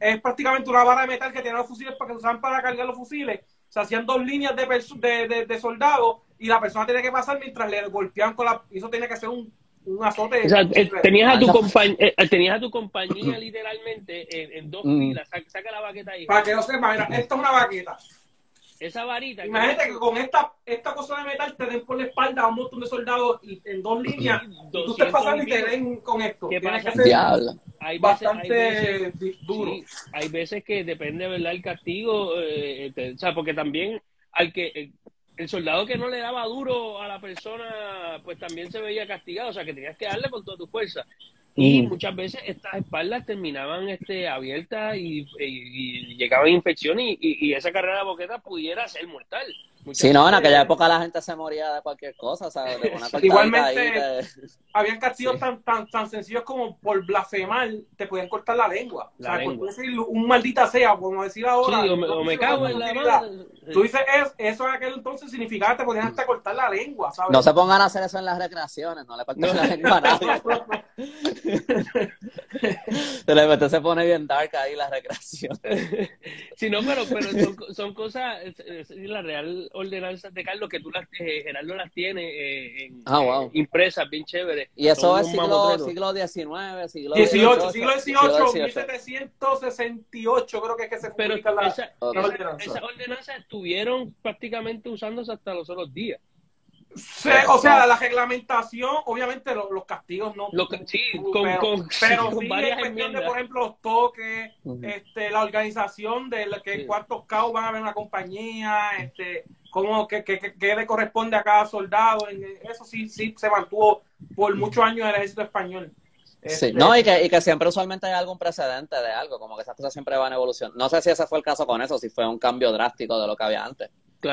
es, prácticamente una vara de metal que tiene los fusiles para que se usaban para cargar los fusiles. Se hacían dos líneas de, de, de, soldados y la persona tiene que pasar mientras le golpeaban con la... Eso tiene que ser un, un azote. O sea, eh, tenías, a tu compañ eh, tenías a tu compañía literalmente en, dos mm. filas. Saca, la baqueta ahí. Para que no sepa, mira, esto es una baqueta. Esa varita. Imagínate que, con esta, esta cosa de metal te den por la espalda a un montón de soldados y, en dos líneas. y tú te pasando y te den con esto. ¿Qué pasa? Que ser hay bastante veces, duro. hay veces que depende, ¿verdad? El castigo. Eh, o sea, porque también al que. El, soldado que no le daba duro a la persona, pues también se veía castigado. O sea, que tenías que darle con toda tu fuerza. Y muchas veces estas espaldas terminaban este, abiertas y, llegaban infecciones y, y, esa carrera de boqueta pudiera ser mortal. Sí, no, en aquella época la gente se moría de cualquier cosa, o sea, de una <laughs> Igualmente, habían castigos tan, tan, tan sencillos como por blasfemar, te podían cortar la lengua. o sea, por decir un maldita sea, como decir ahora. Sí, o me, cago en la madre. Tú dices, eso en aquel entonces significaba que te podían hasta cortar la lengua, ¿sabes? No se pongan a hacer eso en las recreaciones, no le corten la lengua a nadie. <laughs> se, se pone bien dark ahí la recreación. <laughs> sí, no, pero, pero son, cosas, la real ordenanza de Carlos, que tú las, eh, Gerardo las tiene eh, en, ah, impresas, bien chévere. Y eso es siglo, siglo XIX, siglo XVIII, siglo XVIII, 1768 creo que es que se esa, ordenanza. Esas ordenanzas estuvieron prácticamente usándose hasta los otros días. O sea, la reglamentación, obviamente los, castigos no. sí, con, pero, con, pero sí, cuestión de, por ejemplo, los toques, este, la organización de que cuántos caos van a haber en la compañía, este, cómo, qué, le corresponde a cada soldado. Eso sí, sí se mantuvo por muchos años en el ejército español. Sí, este, no, y que, y que siempre usualmente hay algún precedente de algo, como que esas cosas siempre van a evolución. No sé si ese fue el caso con eso, si fue un cambio drástico de lo que había antes.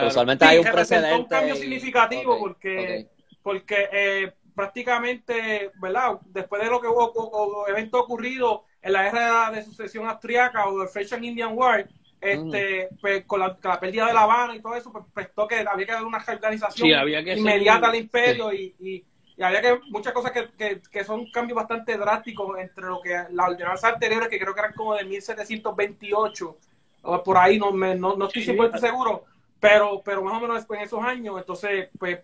Usualmente hay un precedente. un cambio significativo porque, porque eh, prácticamente, ¿verdad? Después de lo que hubo, evento ocurrido en la guerra de sucesión austriaca o el French and Indian War, este, pues, con, la, pérdida de La Habana y todo eso, pues prestó que había que dar una reorganización inmediata al imperio y, y, había que muchas cosas que, que, que, son cambios bastante drásticos entre lo que las ordenanzas anteriores, que creo que eran como de 1728, o por ahí, no, me, no, no estoy 100% seguro, pero, pero más o menos después en esos años, entonces, pues,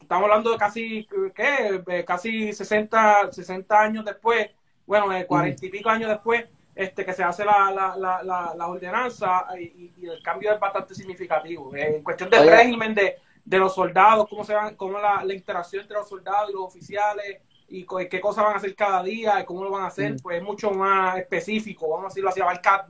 estamos hablando de casi, ¿qué? Casi 60, 60 años después, bueno, de 40 y pico años después, este, que se hace la, la, la, la, ordenanza y, el cambio es bastante significativo. En cuestión del régimen de, de los soldados, cómo se van, cómo la, la interacción entre los soldados y los oficiales y qué cosas van a hacer cada día y cómo lo van a hacer, pues es mucho más específico, vamos a decirlo así, abarca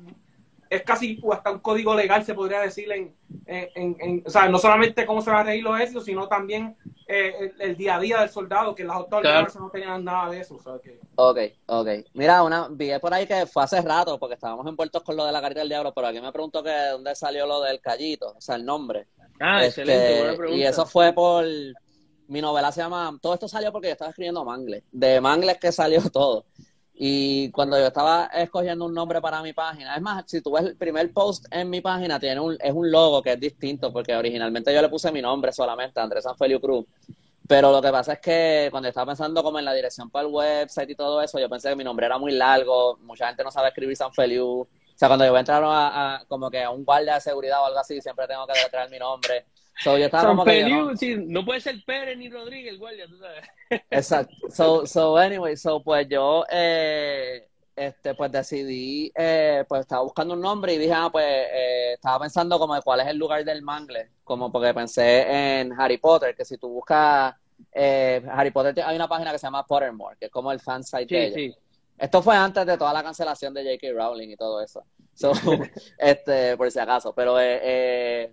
es casi hasta un código legal, se podría decir, en, en, en, o sea, no solamente cómo se van a regir los éxitos, sino también eh, el, día a día del soldado, que las autoridades no tenían nada de eso. O sea, que... Ok, ok. Mira, una, vi por ahí que fue hace rato, porque estábamos envueltos con lo de la carrera del diablo, pero aquí me preguntó que dónde salió lo del callito, o sea, el nombre. Ah, excelente, buena pregunta. Y eso fue por... Mi novela se llama... Todo esto salió porque yo estaba escribiendo Mangles. De Mangles que salió <laughs> todo. Y cuando yo estaba escogiendo un nombre para mi página, es más, si tú ves el primer post en mi página, tiene un, es un logo que es distinto, porque originalmente yo le puse mi nombre solamente, Andrés Sanfelio Cruz. Pero lo que pasa es que cuando estaba pensando como en la dirección para el website y todo eso, yo pensé que mi nombre era muy largo, mucha gente no sabe escribir San O sea, cuando yo voy a entrar a, como que a un guardia de seguridad o algo así, siempre tengo que deletrear mi nombre. So, yo estaba como que no... Sí, no puede ser Pérez ni Rodríguez, guardia, tú sabes. <laughs> Exacto. So, so anyway, so pues yo eh, este, pues decidí, eh, pues estaba buscando un nombre y dije, ah, pues eh, estaba pensando como de cuál es el lugar del mangle, como porque pensé en Harry Potter, que si tú buscas eh, Harry Potter, hay una página que se llama Pottermore, que es como el fan site de ella. Esto fue antes de toda la cancelación de J.K. Rowling y todo eso. So, <laughs> este, por si acaso. Pero eh,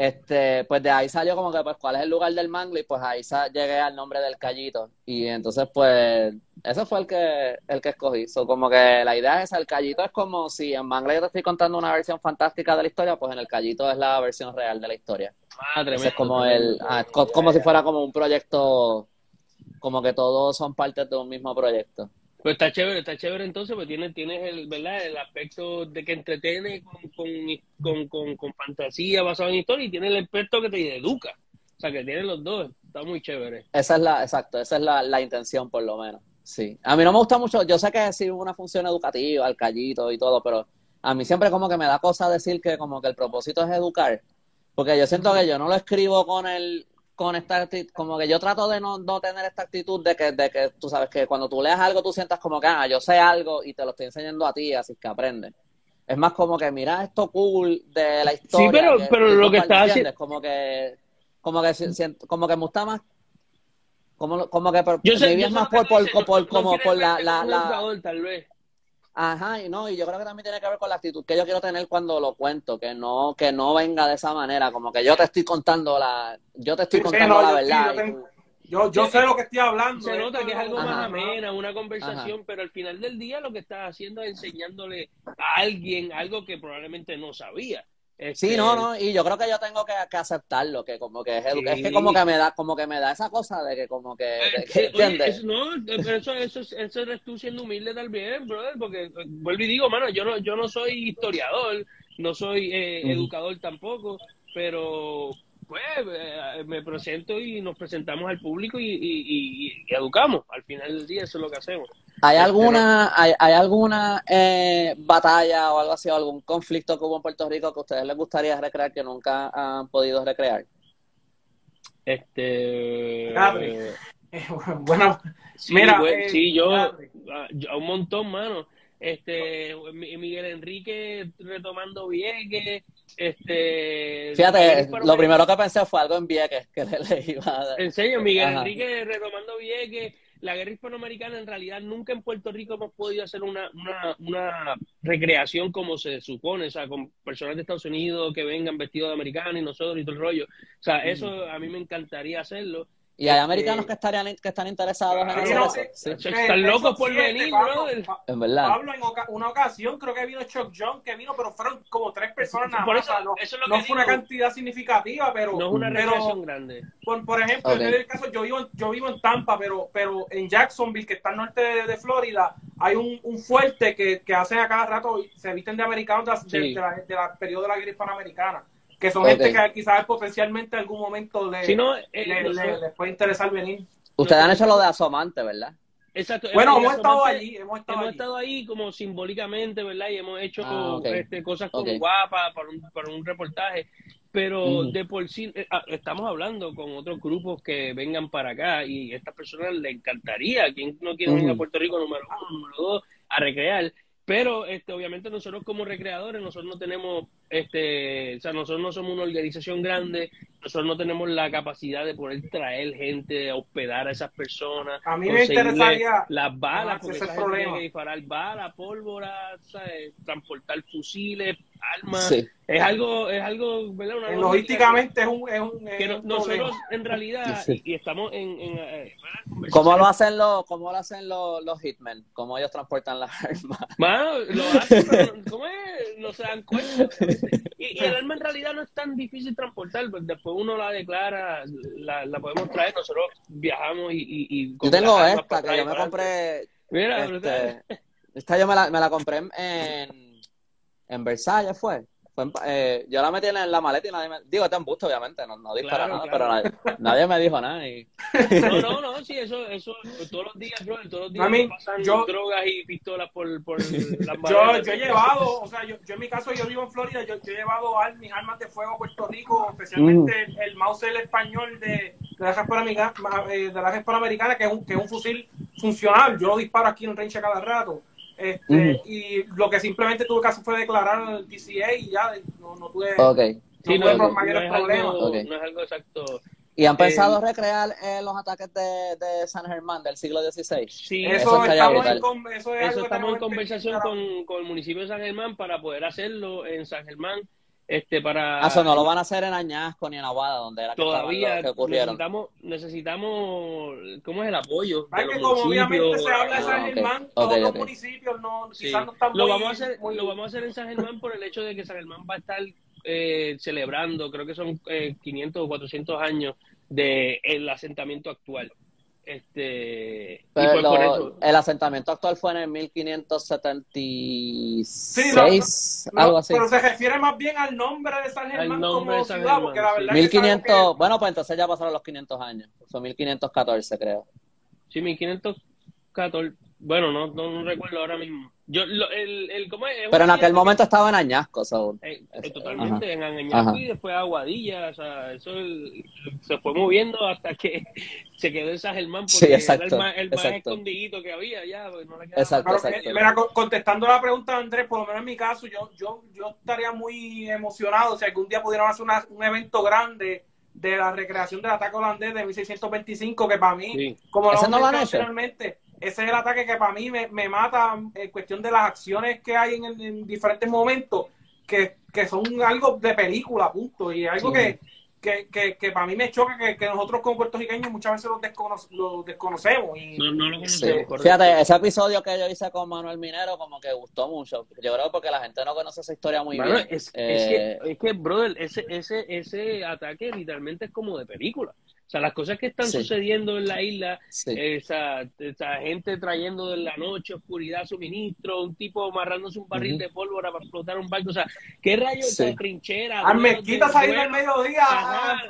Este, pues de ahí salió como que, pues, ¿cuál es el lugar del mangle? Y pues ahí llegué al nombre del Callito. Y entonces, pues, ese fue el que, el que escogí. So, como que la idea es, el Callito es como si en mangle yo te estoy contando una versión fantástica de la historia, pues en el Callito es la versión real de la historia. Ah, es como el, ah, como si fuera como un proyecto, como que todos son partes de un mismo proyecto. Pues está chévere, está chévere entonces, pues tienes, tienes el, ¿verdad? el aspecto de que entretiene con, con, con, fantasía basada en historia y tiene el experto que te educa. O sea, que tiene los dos, está muy chévere. Esa es la, exacto, esa es la, la intención por lo menos. Sí. A mí no me gusta mucho, yo sé que sí una función educativa, al callito y todo, pero a mí siempre como que me da cosa decir que como que el propósito es educar, porque yo siento que yo no lo escribo con el, con esta actitud, como que yo trato de no, no, tener esta actitud de que, de que tú sabes que cuando tú leas algo tú sientas como que, ah, yo sé algo y te lo estoy enseñando a ti, así que aprendes. Es más como que mira esto cool de la historia. Sí, pero, pero lo que estás haciendo. Como que, como que, como que me gusta más. Como, como que por, yo sé, más por, por, por, como por la, la, la, tal vez. Ajá, y no, y yo creo que también tiene que ver con la actitud que yo quiero tener cuando lo cuento, que no, que no venga de esa manera, como que yo te estoy contando la, yo te estoy contando la verdad. yo, yo, sé lo que estoy hablando. Se nota que es algo más amena, una conversación, pero al final del día lo que estás haciendo es enseñándole a alguien algo que probablemente no sabía. Sí, no, no, y yo creo que yo tengo que, aceptarlo, que como que es, es, que como que me da, como que me da esa cosa de que como que, eh, ¿entiendes? no, pero eso, eso, eso eres tú siendo humilde también, brother, porque eh, vuelvo y digo, mano, yo no, yo no soy historiador, no soy eh, educador tampoco, pero pues me presento y nos presentamos al público y, y, educamos. Al final del día eso es lo que hacemos. ¿Hay alguna, hay, hay alguna eh, batalla o algo así, o algún conflicto que hubo en Puerto Rico que a ustedes les gustaría recrear que nunca han podido recrear? Este. <laughs> bueno, mira. sí, yo, ah, un montón, mano este Miguel Enrique retomando Vieques, este Fíjate, lo primero que pensé fue algo en Vieques que le, iba a dar. En serio, Miguel Enrique retomando Vieques, la guerra hispanoamericana en realidad nunca en Puerto Rico hemos podido hacer una, una, una recreación como se supone, o sea, con personas de Estados Unidos que vengan vestidos de americano y nosotros y todo el rollo. O sea, eso a mí me encantaría hacerlo. Y hay americanos que estarían que están interesados en hacer eso. Están locos por venir, brother. En verdad. Pablo, en una ocasión creo que vino Chuck John, que vino, pero fueron como tres personas nada más. no, no fue una cantidad significativa, pero... No es una recreación grande. Por, por ejemplo, en el caso, yo vivo, yo vivo en Tampa, pero, pero en Jacksonville, que está al norte de, Florida, hay un, un fuerte que, que hacen a cada rato, se visten de americanos de, de, la, de la periodo de la guerra hispanoamericana que son gente que quizás potencialmente en algún momento le, eh, les puede interesar venir. Ustedes han hecho lo de asomante, ¿verdad? Exacto. Bueno, hemos estado allí, hemos estado, ahí como simbólicamente, ¿verdad? Y hemos hecho ah, este, cosas como guapa para un, para un reportaje, pero de por sí eh, ah, estamos hablando con otros grupos que vengan para acá y a estas personas les encantaría, quien no quiere venir a Puerto Rico número uno, número dos, a recrear, pero este, obviamente nosotros como recreadores, nosotros no tenemos este, o sea, nosotros no somos una organización grande, nosotros no tenemos la capacidad de poder traer gente, a hospedar a esas personas. A mí me interesaría las balas, porque esa gente tiene que disparar balas, pólvora, transportar fusiles, armas. Es algo, es algo, ¿verdad? Una logísticamente es un, es un, que nosotros en realidad y, estamos en, en eh, ¿Cómo lo hacen los, cómo lo hacen los, los hitmen? ¿Cómo ellos transportan las <laughs> armas? Mano, lo hacen, pero ¿cómo es? No se dan cuenta. Y, el arma en realidad no es tan difícil transportar, pues después uno la declara, la, la podemos traer, nosotros viajamos y... y, y yo tengo esta, que yo me compré... Mira, este, esta yo me la, me la compré en, en Versalles, ¿fue? Eh, yo la metí en la maleta y nadie me... Digo, está en busto, obviamente, no, no dispara nada, pero nadie, me dijo nada. Y... <laughs> No, no, no, sí, eso, eso todos los días, bro, todos los días mí, pasan yo, drogas y pistolas por, por las <laughs> yo, yo he llevado, o sea, yo, yo, en mi caso, yo vivo en Florida, yo, he llevado mis armas de fuego a Puerto Rico, especialmente mm. el, el Mauser español de, de la Red Americana, que es un, que es un fusil funcional. Yo lo disparo aquí en range cada rato. Este, Y lo que simplemente tuve que hacer fue declarar el DCA y ya no, no tuve, okay. no tuve no, mayores problemas. no es algo exacto. ¿Y han pensado eh, recrear eh, los ataques de, de, San Germán del siglo XVI? Sí, eso, estamos, en, eso, es eso estamos en conversación con, con, el municipio de San Germán para poder hacerlo en San Germán. Este para ah, eso no lo van a hacer en Añasco ni en Aguada donde era todavía que necesitamos necesitamos cómo es el apoyo de que como obviamente se habla de San Germán todos los municipios no quizás no están lo vamos a hacer lo vamos a hacer en San Germán por el hecho de que San Germán va a estar eh, celebrando creo que son eh, 500 o 400 años de el asentamiento actual este, pues el asentamiento actual fue en el 1576, algo así. Pero se refiere más bien al nombre de San Germán como ciudad, porque la verdad 1500, bueno, pues entonces ya pasaron los 500 años. Fue 1514, creo. Sí, 1514. Bueno, no, no recuerdo ahora mismo. Yo, el, el, ¿cómo es? Pero en aquel momento estaba en Añasco, eh, eh, totalmente, en Añasco y después Aguadilla, o sea, eso se fue moviendo hasta que <laughs> se quedó en San Germán porque era el más, el más escondidito que había ya. Pues no le exacto, exacto. Mira, contestando la pregunta de Andrés, por lo menos en mi caso, yo, yo, yo estaría muy emocionado si algún día pudieran hacer un evento grande de la recreación del ataque holandés de 1625, que para mí, como lo, no anteriormente, ese es el ataque que para mí me, me mata en cuestión de las acciones que hay en, diferentes momentos, que, que, son algo de película, punto. Y algo que, que, que, que, para mí me choca que, nosotros como puertorriqueños muchas veces los, desconocemos. Y... No, no lo conocemos. Fíjate, ese episodio que yo hice con Manuel Minero como que gustó mucho. Yo creo porque la gente no conoce esa historia muy bien. Es, es, que, eh, es que, brother, ese, ese, ese ataque literalmente es como de película. O sea, las cosas que están sucediendo en la isla, esa, esa, gente trayendo de la noche oscuridad suministro, un tipo amarrándose un barril de pólvora para explotar un barco, o sea, ¿qué rayos de trinchera? Al mezquita salir al mediodía.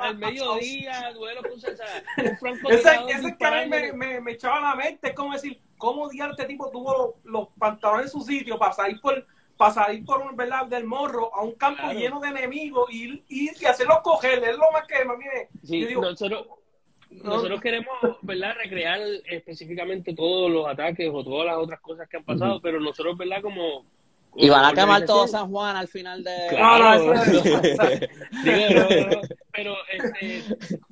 al mediodía, duelo con <laughs> un franco Ese, ese que a mí me, me, me, echaba la mente, es como decir, ¿cómo día este tipo tuvo los, los pantalones en su sitio para salir por para salir por un ¿verdad? del morro a un campo lleno de enemigos y, y, y, hacerlos coger, es lo más que me digo, nosotros, nosotros queremos ¿verdad? recrear específicamente todos los ataques o todas las otras cosas que han pasado, pero nosotros, ¿verdad? Como y van a quemar todo San Juan al final de. Claro, <laughs> pero este,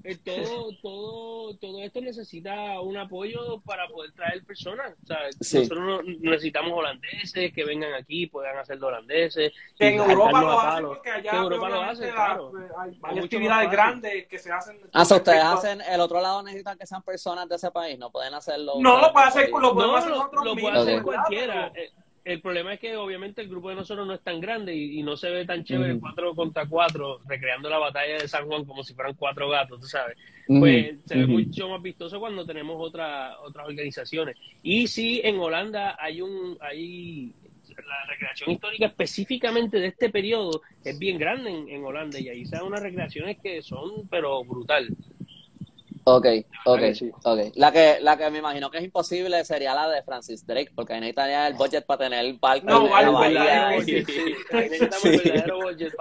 eh, todo, todo, todo esto necesita un apoyo para poder traer personas. O sea, Nosotros necesitamos holandeses que vengan aquí, puedan hacer holandeses. Que en Europa lo hacen, porque allá Europa lo hace, claro. hay, actividades grandes que se hacen. Ah, so ustedes hacen, el otro lado necesitan que sean personas de ese país, no pueden hacerlo. No, lo puede hacer, lo hacer, lo puede hacer cualquiera. El problema es que obviamente el grupo de nosotros no es tan grande y, no se ve tan chévere cuatro contra cuatro recreando la batalla de San Juan como si fueran cuatro gatos, tú sabes. Pues se ve mucho más vistoso cuando tenemos otra, otras organizaciones. Y sí, en Holanda hay un, hay la recreación histórica específicamente de este periodo es bien grande en, en Holanda y ahí se dan unas recreaciones que son pero brutal. Ok, ok, ok. La que, la que me imagino que es imposible sería la de Francis Drake, porque ahí necesitaría el budget para tener el barco no, en la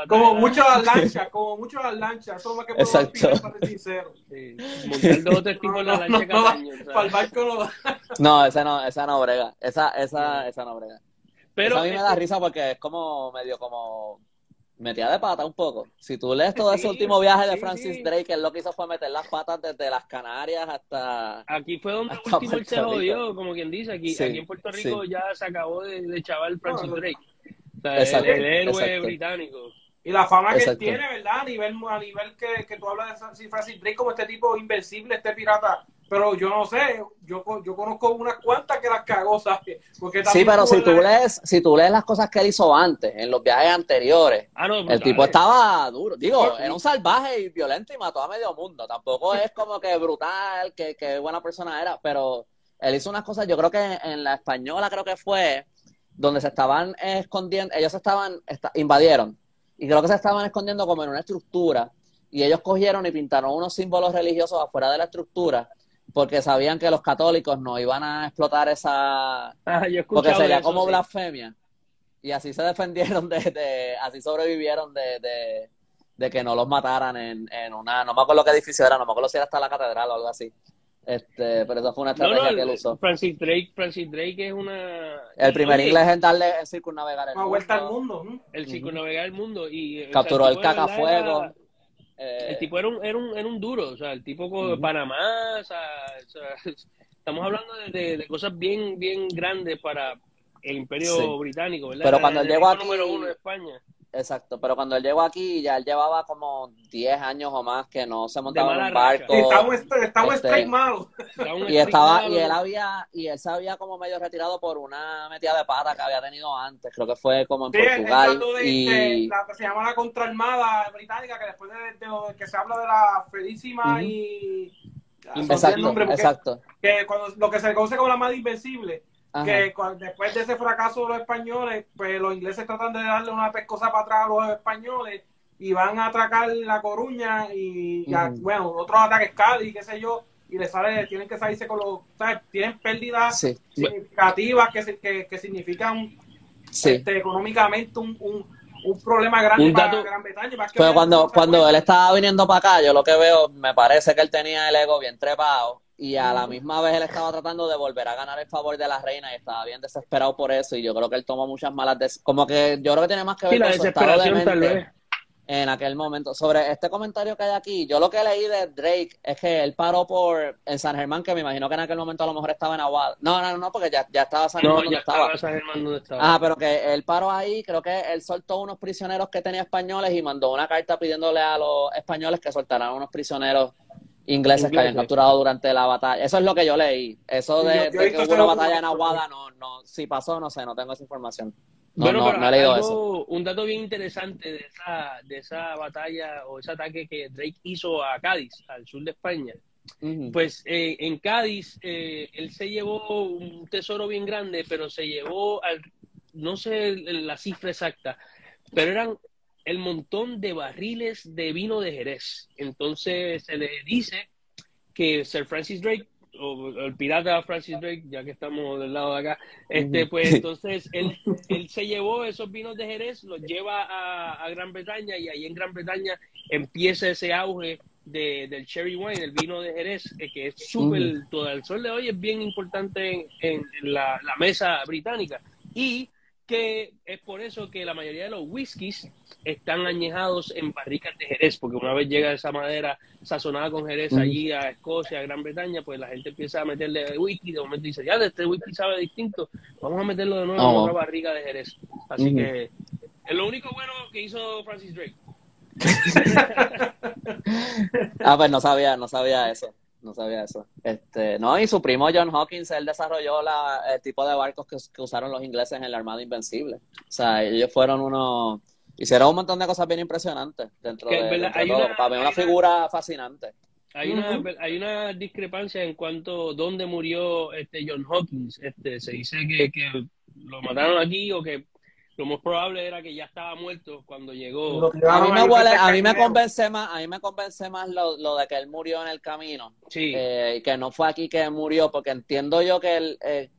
Como mucho las lanchas, como mucho las lanchas, eso es lo que puedo Exacto. decir, para ser sincero. Sí. Montar dos o tres tipos en la lancha no, cada año. Para el barco no No, esa no, esa no brega. Esa, esa, esa no brega. Pero a mí me da risa porque es como medio como metía de pata un poco. Si tú lees todo ese último viaje de Francis Drake, él lo que hizo fue meter las patas desde las Canarias hasta. Aquí fue donde último él se jodió, como quien dice. Aquí, aquí en Puerto Rico ya se acabó de, de chaval Francis Drake. O sea, el, héroe británico. Y la fama que él tiene, ¿verdad? A nivel, a nivel que, que tú hablas de Francis Drake como este tipo invencible, este pirata pero yo no sé, yo, yo conozco unas cuantas que las cagó, ¿sabes? Porque sí, pero si tú, lees, si tú lees las cosas que él hizo antes, en los viajes anteriores, ah, el tipo estaba duro. Digo, era un salvaje y violento y mató a medio mundo. Tampoco es como que brutal, que, que buena persona era, pero él hizo unas cosas, yo creo que en la española creo que fue, donde se estaban escondiendo, ellos estaban, invadieron, y creo que se estaban escondiendo como en una estructura, y ellos cogieron y pintaron unos símbolos religiosos afuera de la estructura, porque sabían que los católicos no iban a explotar esa... <laughs> Ah, porque sería como blasfemia. Y así se defendieron de... así sobrevivieron de, de, que no los mataran en, en una... No me acuerdo qué edificio era, no me acuerdo si era hasta la catedral o algo así. Este, pero eso fue una estrategia que él usó. Francis Drake, Francis Drake es una... El primer inglés en darle el circunnavegar el una vuelta al mundo. El circunnavegar el mundo. y Capturó el cacafuego. Eh, el tipo era un, era, un, era un duro, o sea, el tipo con Panamá, o sea, <laughs> estamos hablando de, de, cosas bien, bien grandes para el imperio británico, ¿verdad? Pero cuando él llegó aquí... número uno de España. Exacto, pero cuando él llegó aquí, ya él llevaba como 10 años o más que no se montaba en un barco. estamos, estamos este. Y estaba, y él había, y él se había como medio retirado por una metida de pata que había tenido antes, creo que fue como en Portugal. y... la que se llama la Contraarmada Británica, que después de, que se habla de la Felísima y... Exacto, exacto. Que cuando, lo que se conoce como la más Invencible que después de ese fracaso de los españoles, pues los ingleses tratan de darle una pescosa para atrás a los españoles y van a atracar La Coruña y, bueno, otros ataques Cádiz, qué sé yo, y les sale, tienen que salirse con los, ¿sabes? Tienen pérdidas significativas que, que, significan este, económicamente un, un, problema grande para Gran Bretaña. Pero cuando, cuando él estaba viniendo para acá, yo lo que veo, me parece que él tenía el ego bien trepado y a la misma vez él estaba tratando de volver a ganar el favor de la reina y estaba bien desesperado por eso y yo creo que él tomó muchas malas decisiones. Como que yo creo que tiene más que ver con su estado de mente en aquel momento. Sobre este comentario que hay aquí, yo lo que leí de Drake es que él paró por en San Germán, que me imagino que en aquel momento a lo mejor estaba en Aguada. No, no, no, porque ya, ya estaba San Germán donde estaba. San Germán donde estaba. Ah, pero que él paró ahí, creo que él soltó unos prisioneros que tenía españoles y mandó una carta pidiéndole a los españoles que soltaran unos prisioneros ingleses que habían capturado durante la batalla. Eso es lo que yo leí. Eso de, que hubo una batalla en Aguada, no, no, si pasó, no sé, no tengo esa información. Bueno, no, he leído eso. Un dato bien interesante de esa, de esa batalla o ese ataque que Drake hizo a Cádiz, al sur de España. Pues eh, en Cádiz eh, él se llevó un tesoro bien grande, pero se llevó, al, no sé la cifra exacta, pero eran el montón de barriles de vino de Jerez. Entonces se le dice que Sir Francis Drake, o el pirata Francis Drake, ya que estamos del lado de acá, este, pues <laughs> entonces él, él se llevó esos vinos de Jerez, los lleva a, Gran Bretaña y ahí en Gran Bretaña empieza ese auge de, del cherry wine, el vino de Jerez, eh, que es súper, todo el sol de hoy es bien importante en, la, la, mesa británica. Y que es por eso que la mayoría de los whiskies están añejados en barricas de Jerez, porque una vez llega esa madera sazonada con Jerez allí a Escocia, a Gran Bretaña, pues la gente empieza a meterle whisky, de momento dice, ya, este whisky sabe distinto, vamos a meterlo de nuevo en otra barrica de Jerez. Así que es lo único bueno que hizo Francis Drake. <laughs> ah, pues no sabía, no sabía eso no sabía eso. Este, no, y su primo John Hawkins, él desarrolló la, el tipo de barcos que, usaron los ingleses en la Armada Invencible. O sea, ellos fueron unos, hicieron un montón de cosas bien impresionantes dentro de, todo. Para mí una figura fascinante. Hay una, hay una discrepancia en cuanto a dónde murió este John Hawkins. Este, se dice que, que lo mataron aquí o que lo más probable era que ya estaba muerto cuando llegó. A mí me, a mí me convence más, a mí me convence más lo, lo de que él murió en el camino. Sí. Eh, y que no fue aquí que murió, porque entiendo yo que él, eh,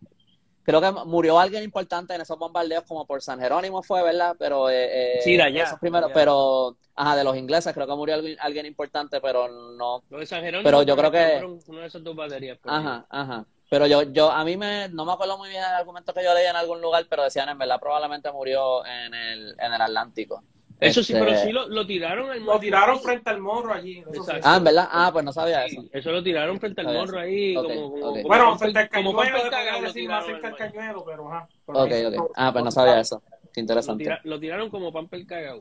creo que murió alguien importante en esos bombardeos, como por San Jerónimo fue, ¿verdad? Pero eh, sí, de allá. Primero, pero ajá, de los ingleses creo que murió alguien, importante, pero no. Lo de San Jerónimo. Pero yo creo que. Una de esas dos baterías. Ajá, ajá. Pero yo, yo, a mí me, no me acuerdo muy bien el argumento que yo leí en algún lugar, pero decían, en verdad, probablemente murió en el, en el Atlántico. Eso sí, pero este, sí lo, lo tiraron al morro. Lo tiraron frente al morro allí. Ah, en verdad. Ah, pues no sabía eso. Eso lo tiraron frente al morro ahí. como, como, bueno, frente al cañuelo. Como decir más cerca al cañuelo, pero ajá. Ok, ok. Ah, pues no sabía eso. Qué interesante. Lo, lo tiraron como pan pel cagao.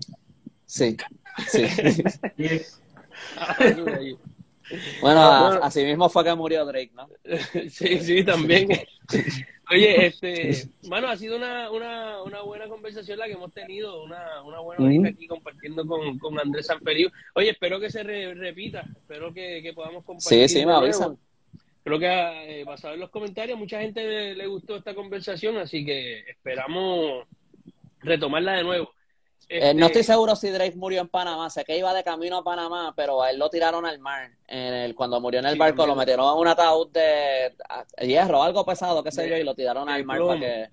Sí. Sí. <laughs> <laughs> Bueno, así mismo fue que murió Drake, ¿no? <laughs> sí, sí, también. Oye, este, bueno, ha sido una, una, una buena conversación la que hemos tenido, una, una buena aquí compartiendo con, con Andrés Sanferiu. Oye, espero que se repita, espero que, que, podamos compartir. Sí, sí, me avisan. Creo que eh, basado en los comentarios, mucha gente le, le gustó esta conversación, así que esperamos retomarla de nuevo. Eh, no estoy este, seguro si Drake murió en Panamá, sé que iba de camino a Panamá, pero a él lo tiraron al mar. En el, cuando murió en el barco lo metieron en un ataúd de hierro, algo pesado, qué sé yo, y lo tiraron al mar para que...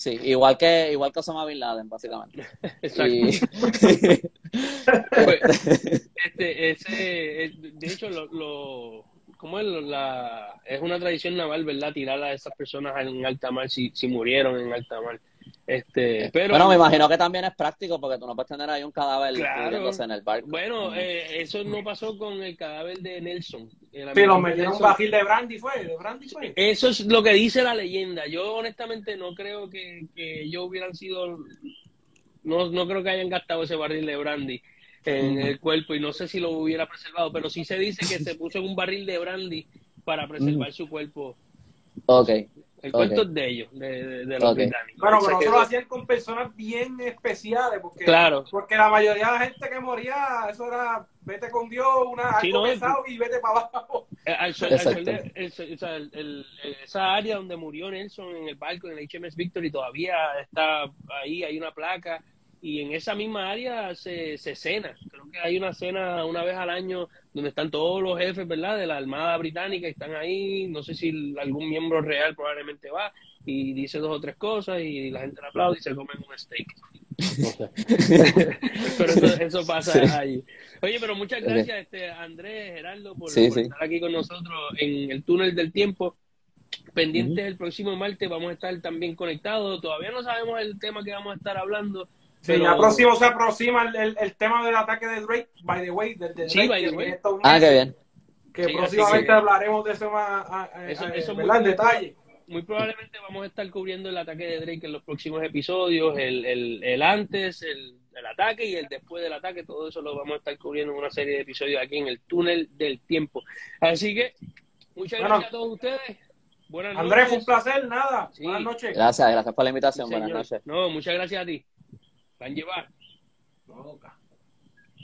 Sí, igual que igual que Osama Bin Laden, básicamente. <laughs> Exacto. <laughs> Pues, <laughs> este, ese, de hecho, lo, lo ¿cómo es? La, es una tradición naval, ¿verdad? Tirar a esas personas en alta mar si, si murieron en alta mar. Este, eh, pero, bueno, me imagino que también es práctico porque tú no puedes tener ahí un cadáver en el barco. Bueno, eh, eso no pasó con el cadáver de Nelson. Sí, lo metieron un bajil de brandy fue, de brandy fue. Eso es lo que dice la leyenda. Yo honestamente no creo que, que ellos hubieran sido no, no creo que hayan gastado ese barril de brandy en el cuerpo y no sé si lo hubiera preservado, pero sí se dice que se puso en un barril de brandy para preservar su cuerpo. Ok. El cuento es de ellos, de, de, los británicos. Bueno, pero nosotros lo hacían con personas bien especiales, porque, claro. porque la mayoría de la gente que moría, eso era vete con Dios, una, algo pesado y vete para abajo. esa área donde murió Nelson en el barco, en el HMS Victory, todavía está ahí, hay una placa y en esa misma área se, se cena. Creo que hay una cena una vez al año donde están todos los jefes, ¿verdad? De la Armada Británica y están ahí. No sé si algún miembro real probablemente va y dice dos o tres cosas y la gente le aplaude y se comen un steak. <laughs> pero eso, pasa ahí. Oye, pero muchas gracias, este Andrés, Gerardo, por, estar aquí con nosotros en el túnel del tiempo. Pendientes el próximo martes, vamos a estar también conectados. Todavía no sabemos el tema que vamos a estar hablando Sí, ya próximo se aproxima el, el, tema del ataque de Drake, by the way, de, sí, by the way. Ah, qué bien. Que próximamente hablaremos de eso más eso, muy, en detalle. Muy probablemente vamos a estar cubriendo el ataque de Drake en los próximos episodios, el, el, el antes, el, el, ataque y el después del ataque, todo eso lo vamos a estar cubriendo en una serie de episodios aquí en el túnel del tiempo. Así que, muchas gracias a todos ustedes. Buenas noches. Andrés, fue un placer, nada. Buenas noches. Gracias, gracias por la invitación. Buenas noches. No, muchas gracias a ti. Van llevar.